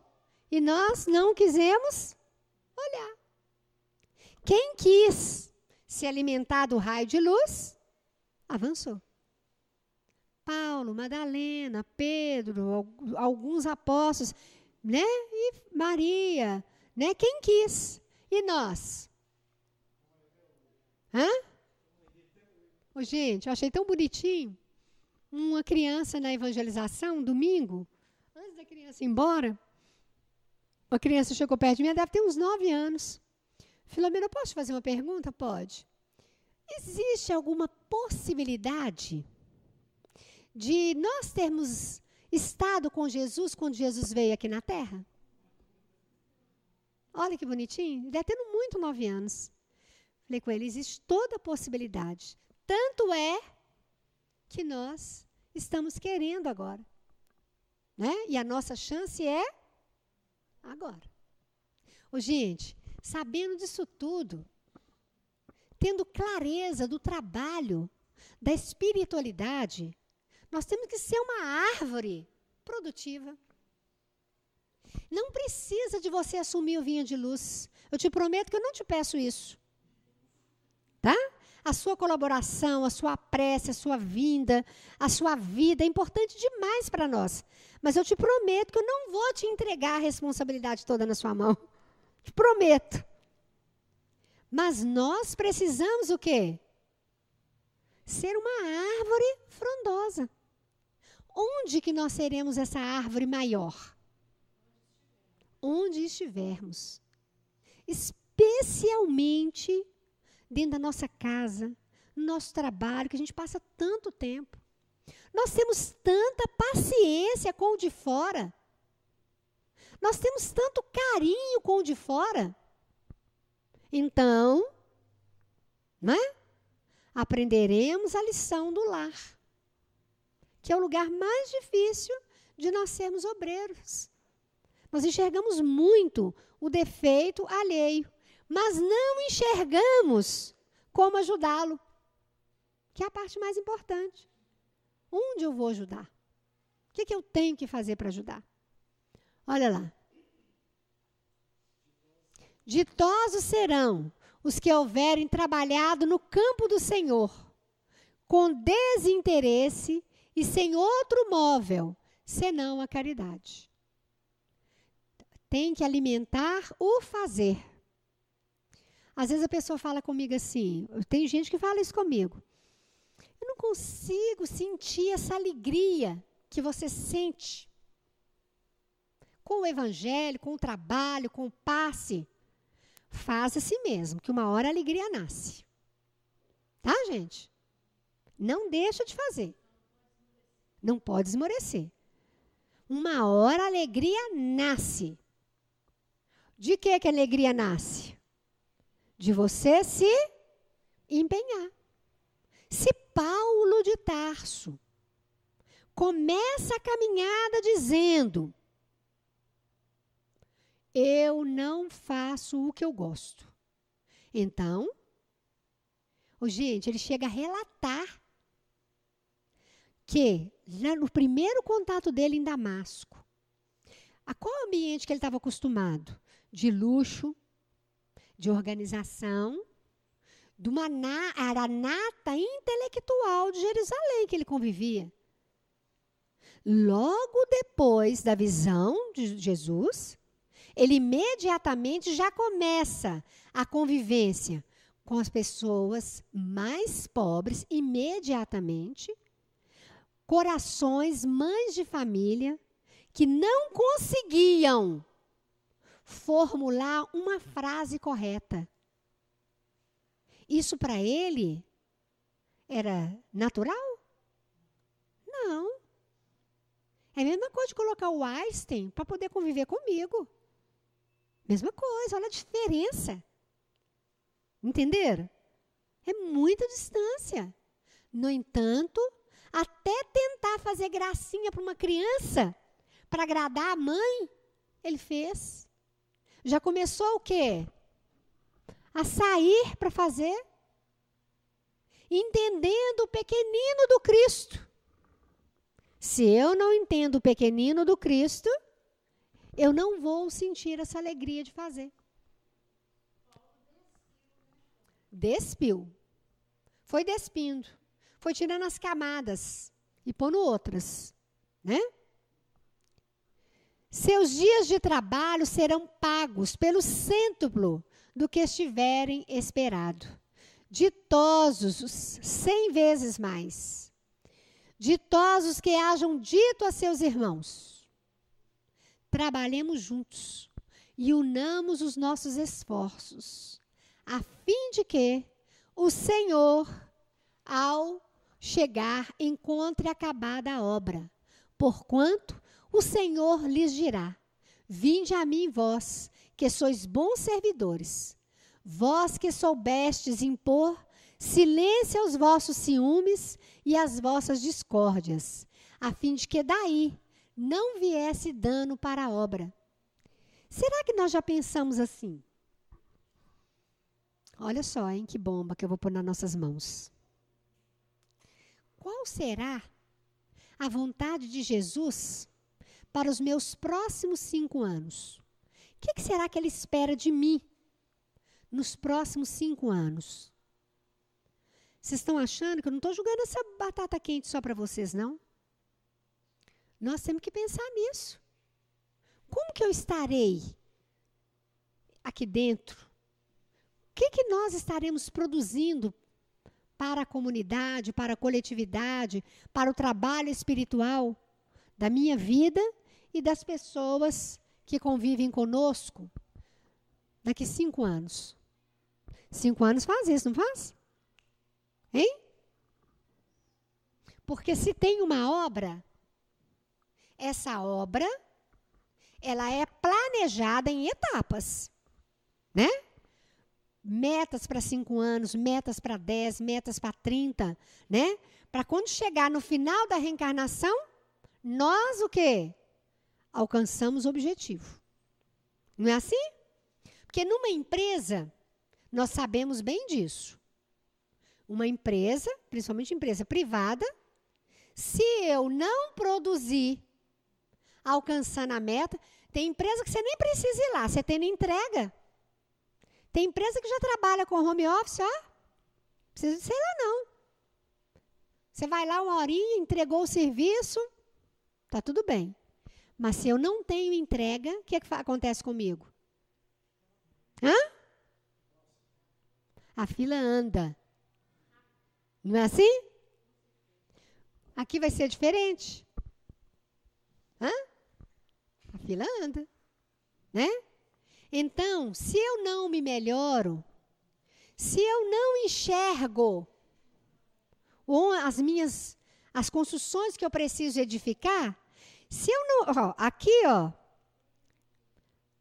e nós não quisemos olhar. Quem quis se alimentar do raio de luz, avançou. Paulo, Madalena, Pedro, alguns apóstolos, né? E Maria, né? Quem quis? E nós? Hã? Oh, gente, eu achei tão bonitinho. Uma criança na evangelização, domingo, antes da criança ir embora, uma criança chegou perto de mim, deve ter uns nove anos. Filomena, posso fazer uma pergunta? Pode. Existe alguma possibilidade de nós termos estado com Jesus quando Jesus veio aqui na Terra? Olha que bonitinho. Ele deve ter muito nove anos. Falei com ele, existe toda a possibilidade. Tanto é que nós estamos querendo agora. Né? E a nossa chance é agora. Ô, gente, sabendo disso tudo, tendo clareza do trabalho, da espiritualidade, nós temos que ser uma árvore produtiva. Não precisa de você assumir o vinho de luz. Eu te prometo que eu não te peço isso. Tá? A sua colaboração, a sua prece, a sua vinda, a sua vida é importante demais para nós. Mas eu te prometo que eu não vou te entregar a responsabilidade toda na sua mão. Te prometo. Mas nós precisamos o quê? Ser uma árvore frondosa. Onde que nós seremos essa árvore maior? Onde estivermos. Especialmente dentro da nossa casa, no nosso trabalho, que a gente passa tanto tempo. Nós temos tanta paciência com o de fora. Nós temos tanto carinho com o de fora. Então, né? Aprenderemos a lição do lar que é o lugar mais difícil de nós sermos obreiros. Nós enxergamos muito o defeito alheio, mas não enxergamos como ajudá-lo, que é a parte mais importante. Onde eu vou ajudar? O que, que eu tenho que fazer para ajudar? Olha lá. Ditosos serão os que houverem trabalhado no campo do Senhor, com desinteresse e sem outro móvel senão a caridade. Tem que alimentar o fazer. Às vezes a pessoa fala comigo assim, tem gente que fala isso comigo. Eu não consigo sentir essa alegria que você sente com o evangelho, com o trabalho, com o passe. Faz assim mesmo, que uma hora a alegria nasce. Tá, gente? Não deixa de fazer. Não pode esmorecer. Uma hora a alegria nasce. De que, que a alegria nasce? De você se empenhar. Se Paulo de Tarso começa a caminhada dizendo: Eu não faço o que eu gosto. Então, oh, gente, ele chega a relatar que, já no primeiro contato dele em Damasco, a qual ambiente que ele estava acostumado? De luxo, de organização, de uma na, aranata intelectual de Jerusalém que ele convivia. Logo depois da visão de Jesus, ele imediatamente já começa a convivência com as pessoas mais pobres, imediatamente, corações, mães de família, que não conseguiam formular uma frase correta. Isso para ele era natural? Não. É a mesma coisa de colocar o Einstein para poder conviver comigo. Mesma coisa, olha a diferença. Entenderam? É muita distância. No entanto, até tentar fazer gracinha para uma criança, para agradar a mãe, ele fez. Já começou o quê? A sair para fazer. Entendendo o pequenino do Cristo. Se eu não entendo o pequenino do Cristo, eu não vou sentir essa alegria de fazer. Despiu. Foi despindo. Foi tirando as camadas e pondo outras, né? Seus dias de trabalho serão pagos pelo cêntuplo do que estiverem esperado. Ditosos cem vezes mais. Ditosos que hajam dito a seus irmãos: trabalhemos juntos e unamos os nossos esforços, a fim de que o Senhor, ao chegar, encontre acabada a obra. Porquanto o Senhor lhes dirá: Vinde a mim, vós, que sois bons servidores, vós que soubestes impor silêncio aos vossos ciúmes e às vossas discórdias, a fim de que daí não viesse dano para a obra. Será que nós já pensamos assim? Olha só, hein, que bomba que eu vou pôr nas nossas mãos. Qual será a vontade de Jesus para os meus próximos cinco anos? O que, que será que ele espera de mim nos próximos cinco anos? Vocês estão achando que eu não estou jogando essa batata quente só para vocês, não? Nós temos que pensar nisso. Como que eu estarei aqui dentro? O que, que nós estaremos produzindo para a comunidade, para a coletividade, para o trabalho espiritual da minha vida e das pessoas que convivem conosco daqui cinco anos. Cinco anos faz isso, não faz? Hein? Porque se tem uma obra, essa obra ela é planejada em etapas, né? Metas para cinco anos, metas para dez, metas para trinta, né? Para quando chegar no final da reencarnação, nós o quê? Alcançamos o objetivo. Não é assim? Porque numa empresa, nós sabemos bem disso. Uma empresa, principalmente empresa privada, se eu não produzir alcançando a meta, tem empresa que você nem precisa ir lá, você tem entrega. Tem empresa que já trabalha com home office, ó. Precisa de sei lá não. Você vai lá uma horinha, entregou o serviço, Tá tudo bem. Mas se eu não tenho entrega, o que, é que acontece comigo? Hã? A fila anda. Não é assim? Aqui vai ser diferente. Hã? A fila anda. Né? Então, se eu não me melhoro, se eu não enxergo as minhas as construções que eu preciso edificar, se eu não. Ó, aqui, ó.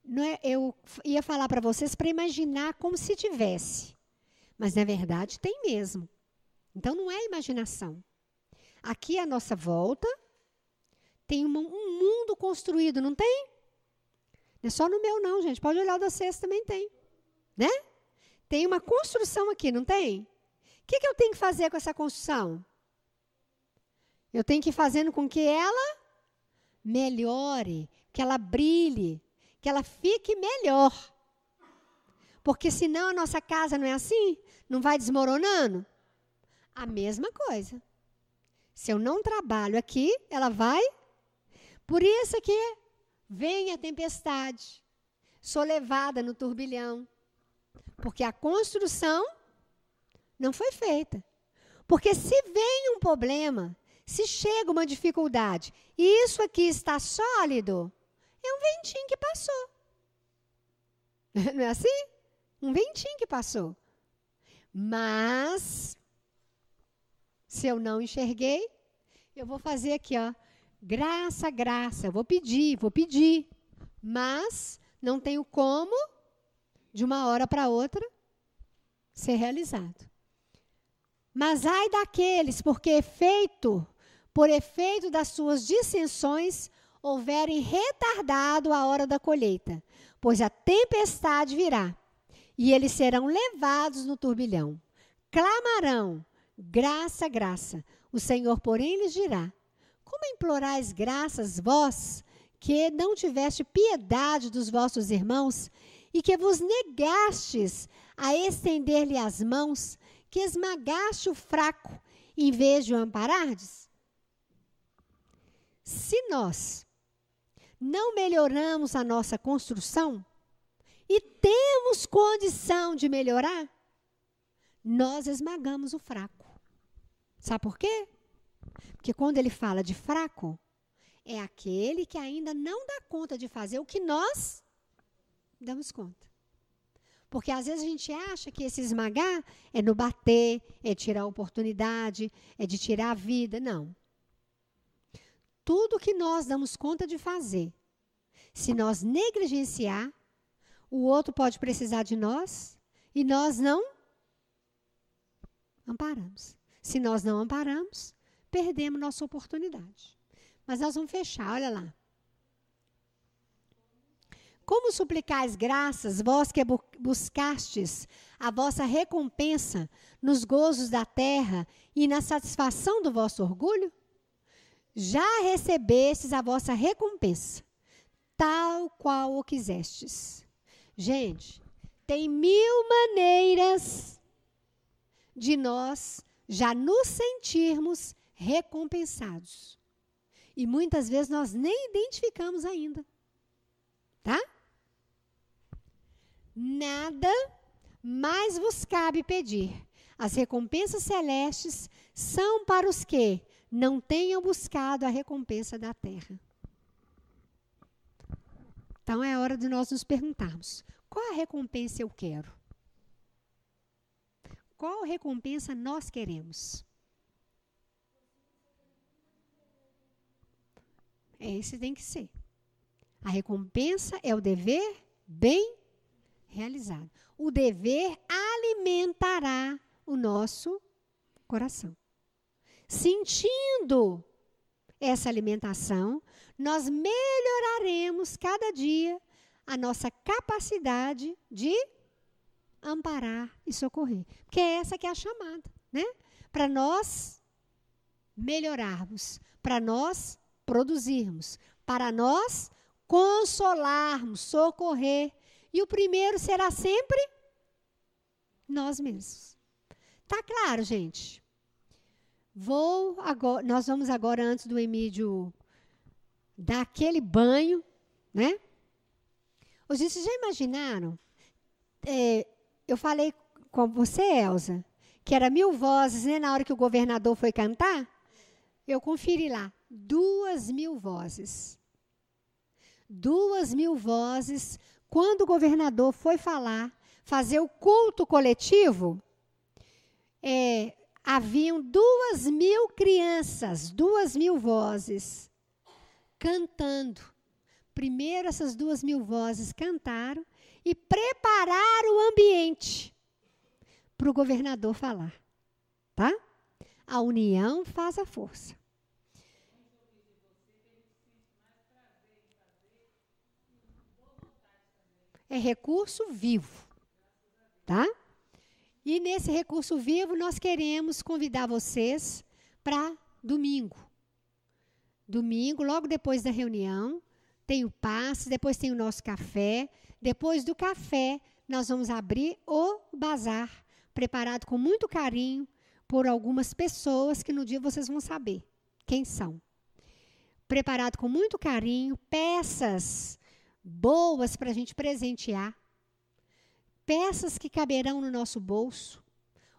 Não é, eu ia falar para vocês para imaginar como se tivesse. Mas, na verdade, tem mesmo. Então, não é imaginação. Aqui, à nossa volta, tem uma, um mundo construído, não tem? Não é só no meu, não, gente. Pode olhar o da vocês, também tem. Né? Tem uma construção aqui, não tem? O que, que eu tenho que fazer com essa construção? Eu tenho que ir fazendo com que ela melhore, que ela brilhe, que ela fique melhor. Porque senão a nossa casa não é assim? Não vai desmoronando? A mesma coisa. Se eu não trabalho aqui, ela vai. Por isso que vem a tempestade. Sou levada no turbilhão. Porque a construção não foi feita. Porque se vem um problema se chega uma dificuldade e isso aqui está sólido, é um ventinho que passou. Não é assim? Um ventinho que passou. Mas, se eu não enxerguei, eu vou fazer aqui, ó. Graça, graça. Vou pedir, vou pedir. Mas não tenho como, de uma hora para outra, ser realizado. Mas ai daqueles, porque efeito, por efeito das suas dissensões, houverem retardado a hora da colheita, pois a tempestade virá, e eles serão levados no turbilhão. Clamarão, graça, graça. O Senhor, porém, lhes dirá: Como implorais graças vós, que não tiveste piedade dos vossos irmãos, e que vos negastes a estender-lhe as mãos, que esmagaste o fraco, em vez de o amparardes? Se nós não melhoramos a nossa construção e temos condição de melhorar, nós esmagamos o fraco. Sabe por quê? Porque quando ele fala de fraco, é aquele que ainda não dá conta de fazer o que nós damos conta. Porque às vezes a gente acha que esse esmagar é no bater, é tirar a oportunidade, é de tirar a vida. Não. Tudo que nós damos conta de fazer, se nós negligenciar, o outro pode precisar de nós e nós não amparamos. Se nós não amparamos, perdemos nossa oportunidade. Mas nós vamos fechar, olha lá. Como suplicais graças, vós que buscastes a vossa recompensa nos gozos da terra e na satisfação do vosso orgulho? Já recebestes a vossa recompensa, tal qual o quisestes. Gente, tem mil maneiras de nós já nos sentirmos recompensados. E muitas vezes nós nem identificamos ainda. Tá? Nada mais vos cabe pedir. As recompensas celestes são para os que não tenham buscado a recompensa da terra. Então é hora de nós nos perguntarmos: qual a recompensa eu quero? Qual recompensa nós queremos? Esse tem que ser. A recompensa é o dever bem realizado. O dever alimentará o nosso coração. Sentindo essa alimentação, nós melhoraremos cada dia a nossa capacidade de amparar e socorrer. Porque é essa que é a chamada, né? Para nós melhorarmos, para nós produzirmos, para nós consolarmos, socorrer e o primeiro será sempre nós mesmos. Tá claro, gente? Vou agora, nós vamos agora antes do Emílio dar aquele banho, né? Vocês já imaginaram? É, eu falei com você, Elza, que era mil vozes, né? Na hora que o governador foi cantar, eu conferi lá, duas mil vozes. Duas mil vozes quando o governador foi falar, fazer o culto coletivo, é, haviam duas mil crianças, duas mil vozes cantando. Primeiro, essas duas mil vozes cantaram e prepararam o ambiente para o governador falar. Tá? A união faz a força. É recurso vivo, tá? E nesse recurso vivo nós queremos convidar vocês para domingo. Domingo, logo depois da reunião, tem o passe, depois tem o nosso café. Depois do café, nós vamos abrir o bazar, preparado com muito carinho por algumas pessoas que no dia vocês vão saber quem são. Preparado com muito carinho, peças boas para a gente presentear, peças que caberão no nosso bolso.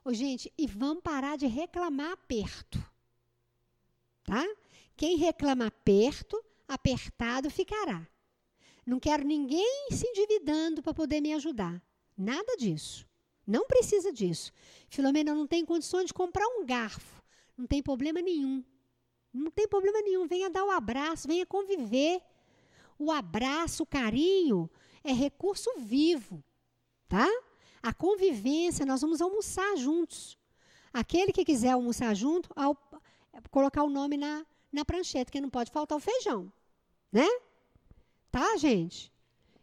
Ô, gente, e vamos parar de reclamar aperto. Tá? Quem reclama aperto, apertado ficará. Não quero ninguém se endividando para poder me ajudar. Nada disso. Não precisa disso. Filomena não tem condições de comprar um garfo. Não tem problema nenhum. Não tem problema nenhum. Venha dar o um abraço, venha conviver. O abraço, o carinho é recurso vivo, tá? A convivência, nós vamos almoçar juntos. aquele que quiser almoçar junto, ao, colocar o nome na, na prancheta, que não pode faltar o feijão. Né? Tá, gente?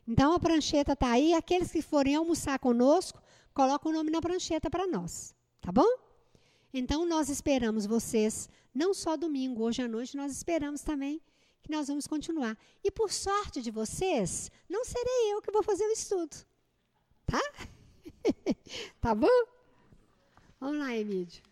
Então a prancheta está aí. Aqueles que forem almoçar conosco, colocam o nome na prancheta para nós. Tá bom? Então nós esperamos vocês, não só domingo, hoje à noite, nós esperamos também que nós vamos continuar. E por sorte de vocês, não serei eu que vou fazer o estudo. Tá? tá bom? Vamos lá, Emílio.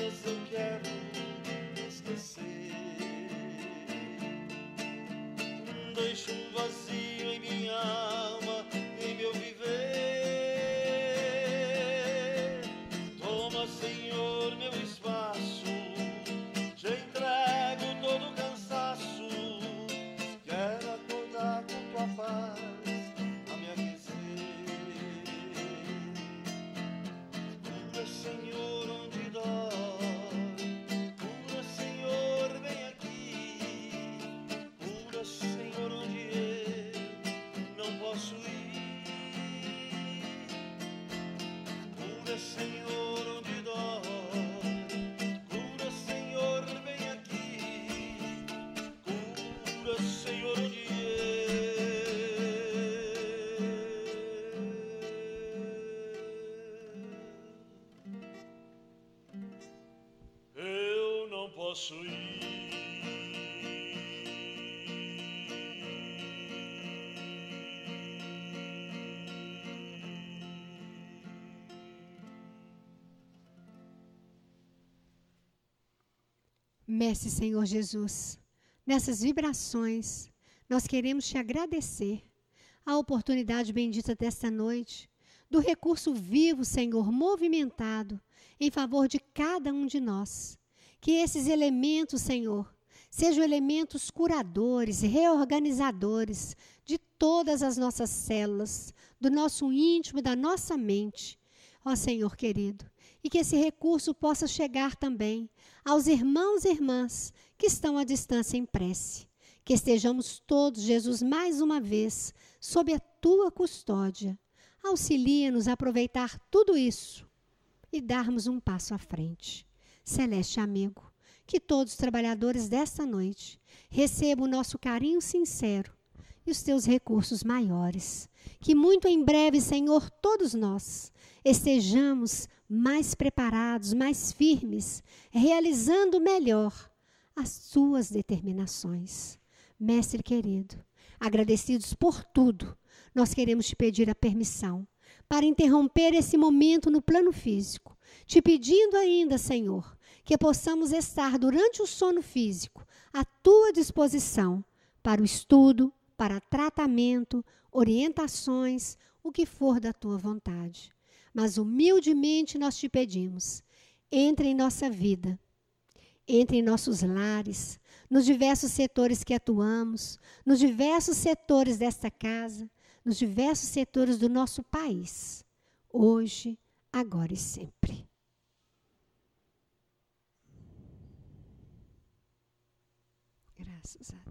Posso Mestre Senhor Jesus, nessas vibrações, nós queremos te agradecer a oportunidade bendita desta noite, do recurso vivo, Senhor, movimentado em favor de cada um de nós. Que esses elementos, Senhor, sejam elementos curadores, reorganizadores de todas as nossas células, do nosso íntimo da nossa mente. Ó Senhor querido, e que esse recurso possa chegar também aos irmãos e irmãs que estão à distância em prece. Que estejamos todos, Jesus, mais uma vez, sob a tua custódia. Auxilia-nos a aproveitar tudo isso e darmos um passo à frente. Celeste amigo, que todos os trabalhadores desta noite recebam o nosso carinho sincero e os teus recursos maiores. Que muito em breve, Senhor, todos nós estejamos mais preparados, mais firmes, realizando melhor as tuas determinações. Mestre querido, Agradecidos por tudo, nós queremos te pedir a permissão para interromper esse momento no plano físico, te pedindo ainda, Senhor, que possamos estar durante o sono físico à tua disposição para o estudo, para tratamento, orientações, o que for da tua vontade. Mas humildemente nós te pedimos, entre em nossa vida, entre em nossos lares, nos diversos setores que atuamos, nos diversos setores desta casa, nos diversos setores do nosso país, hoje, agora e sempre. Graças a Deus.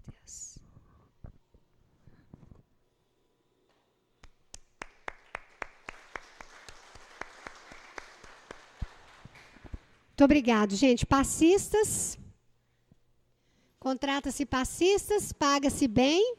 Muito obrigado, gente. Passistas. Contrata-se passistas, paga-se bem.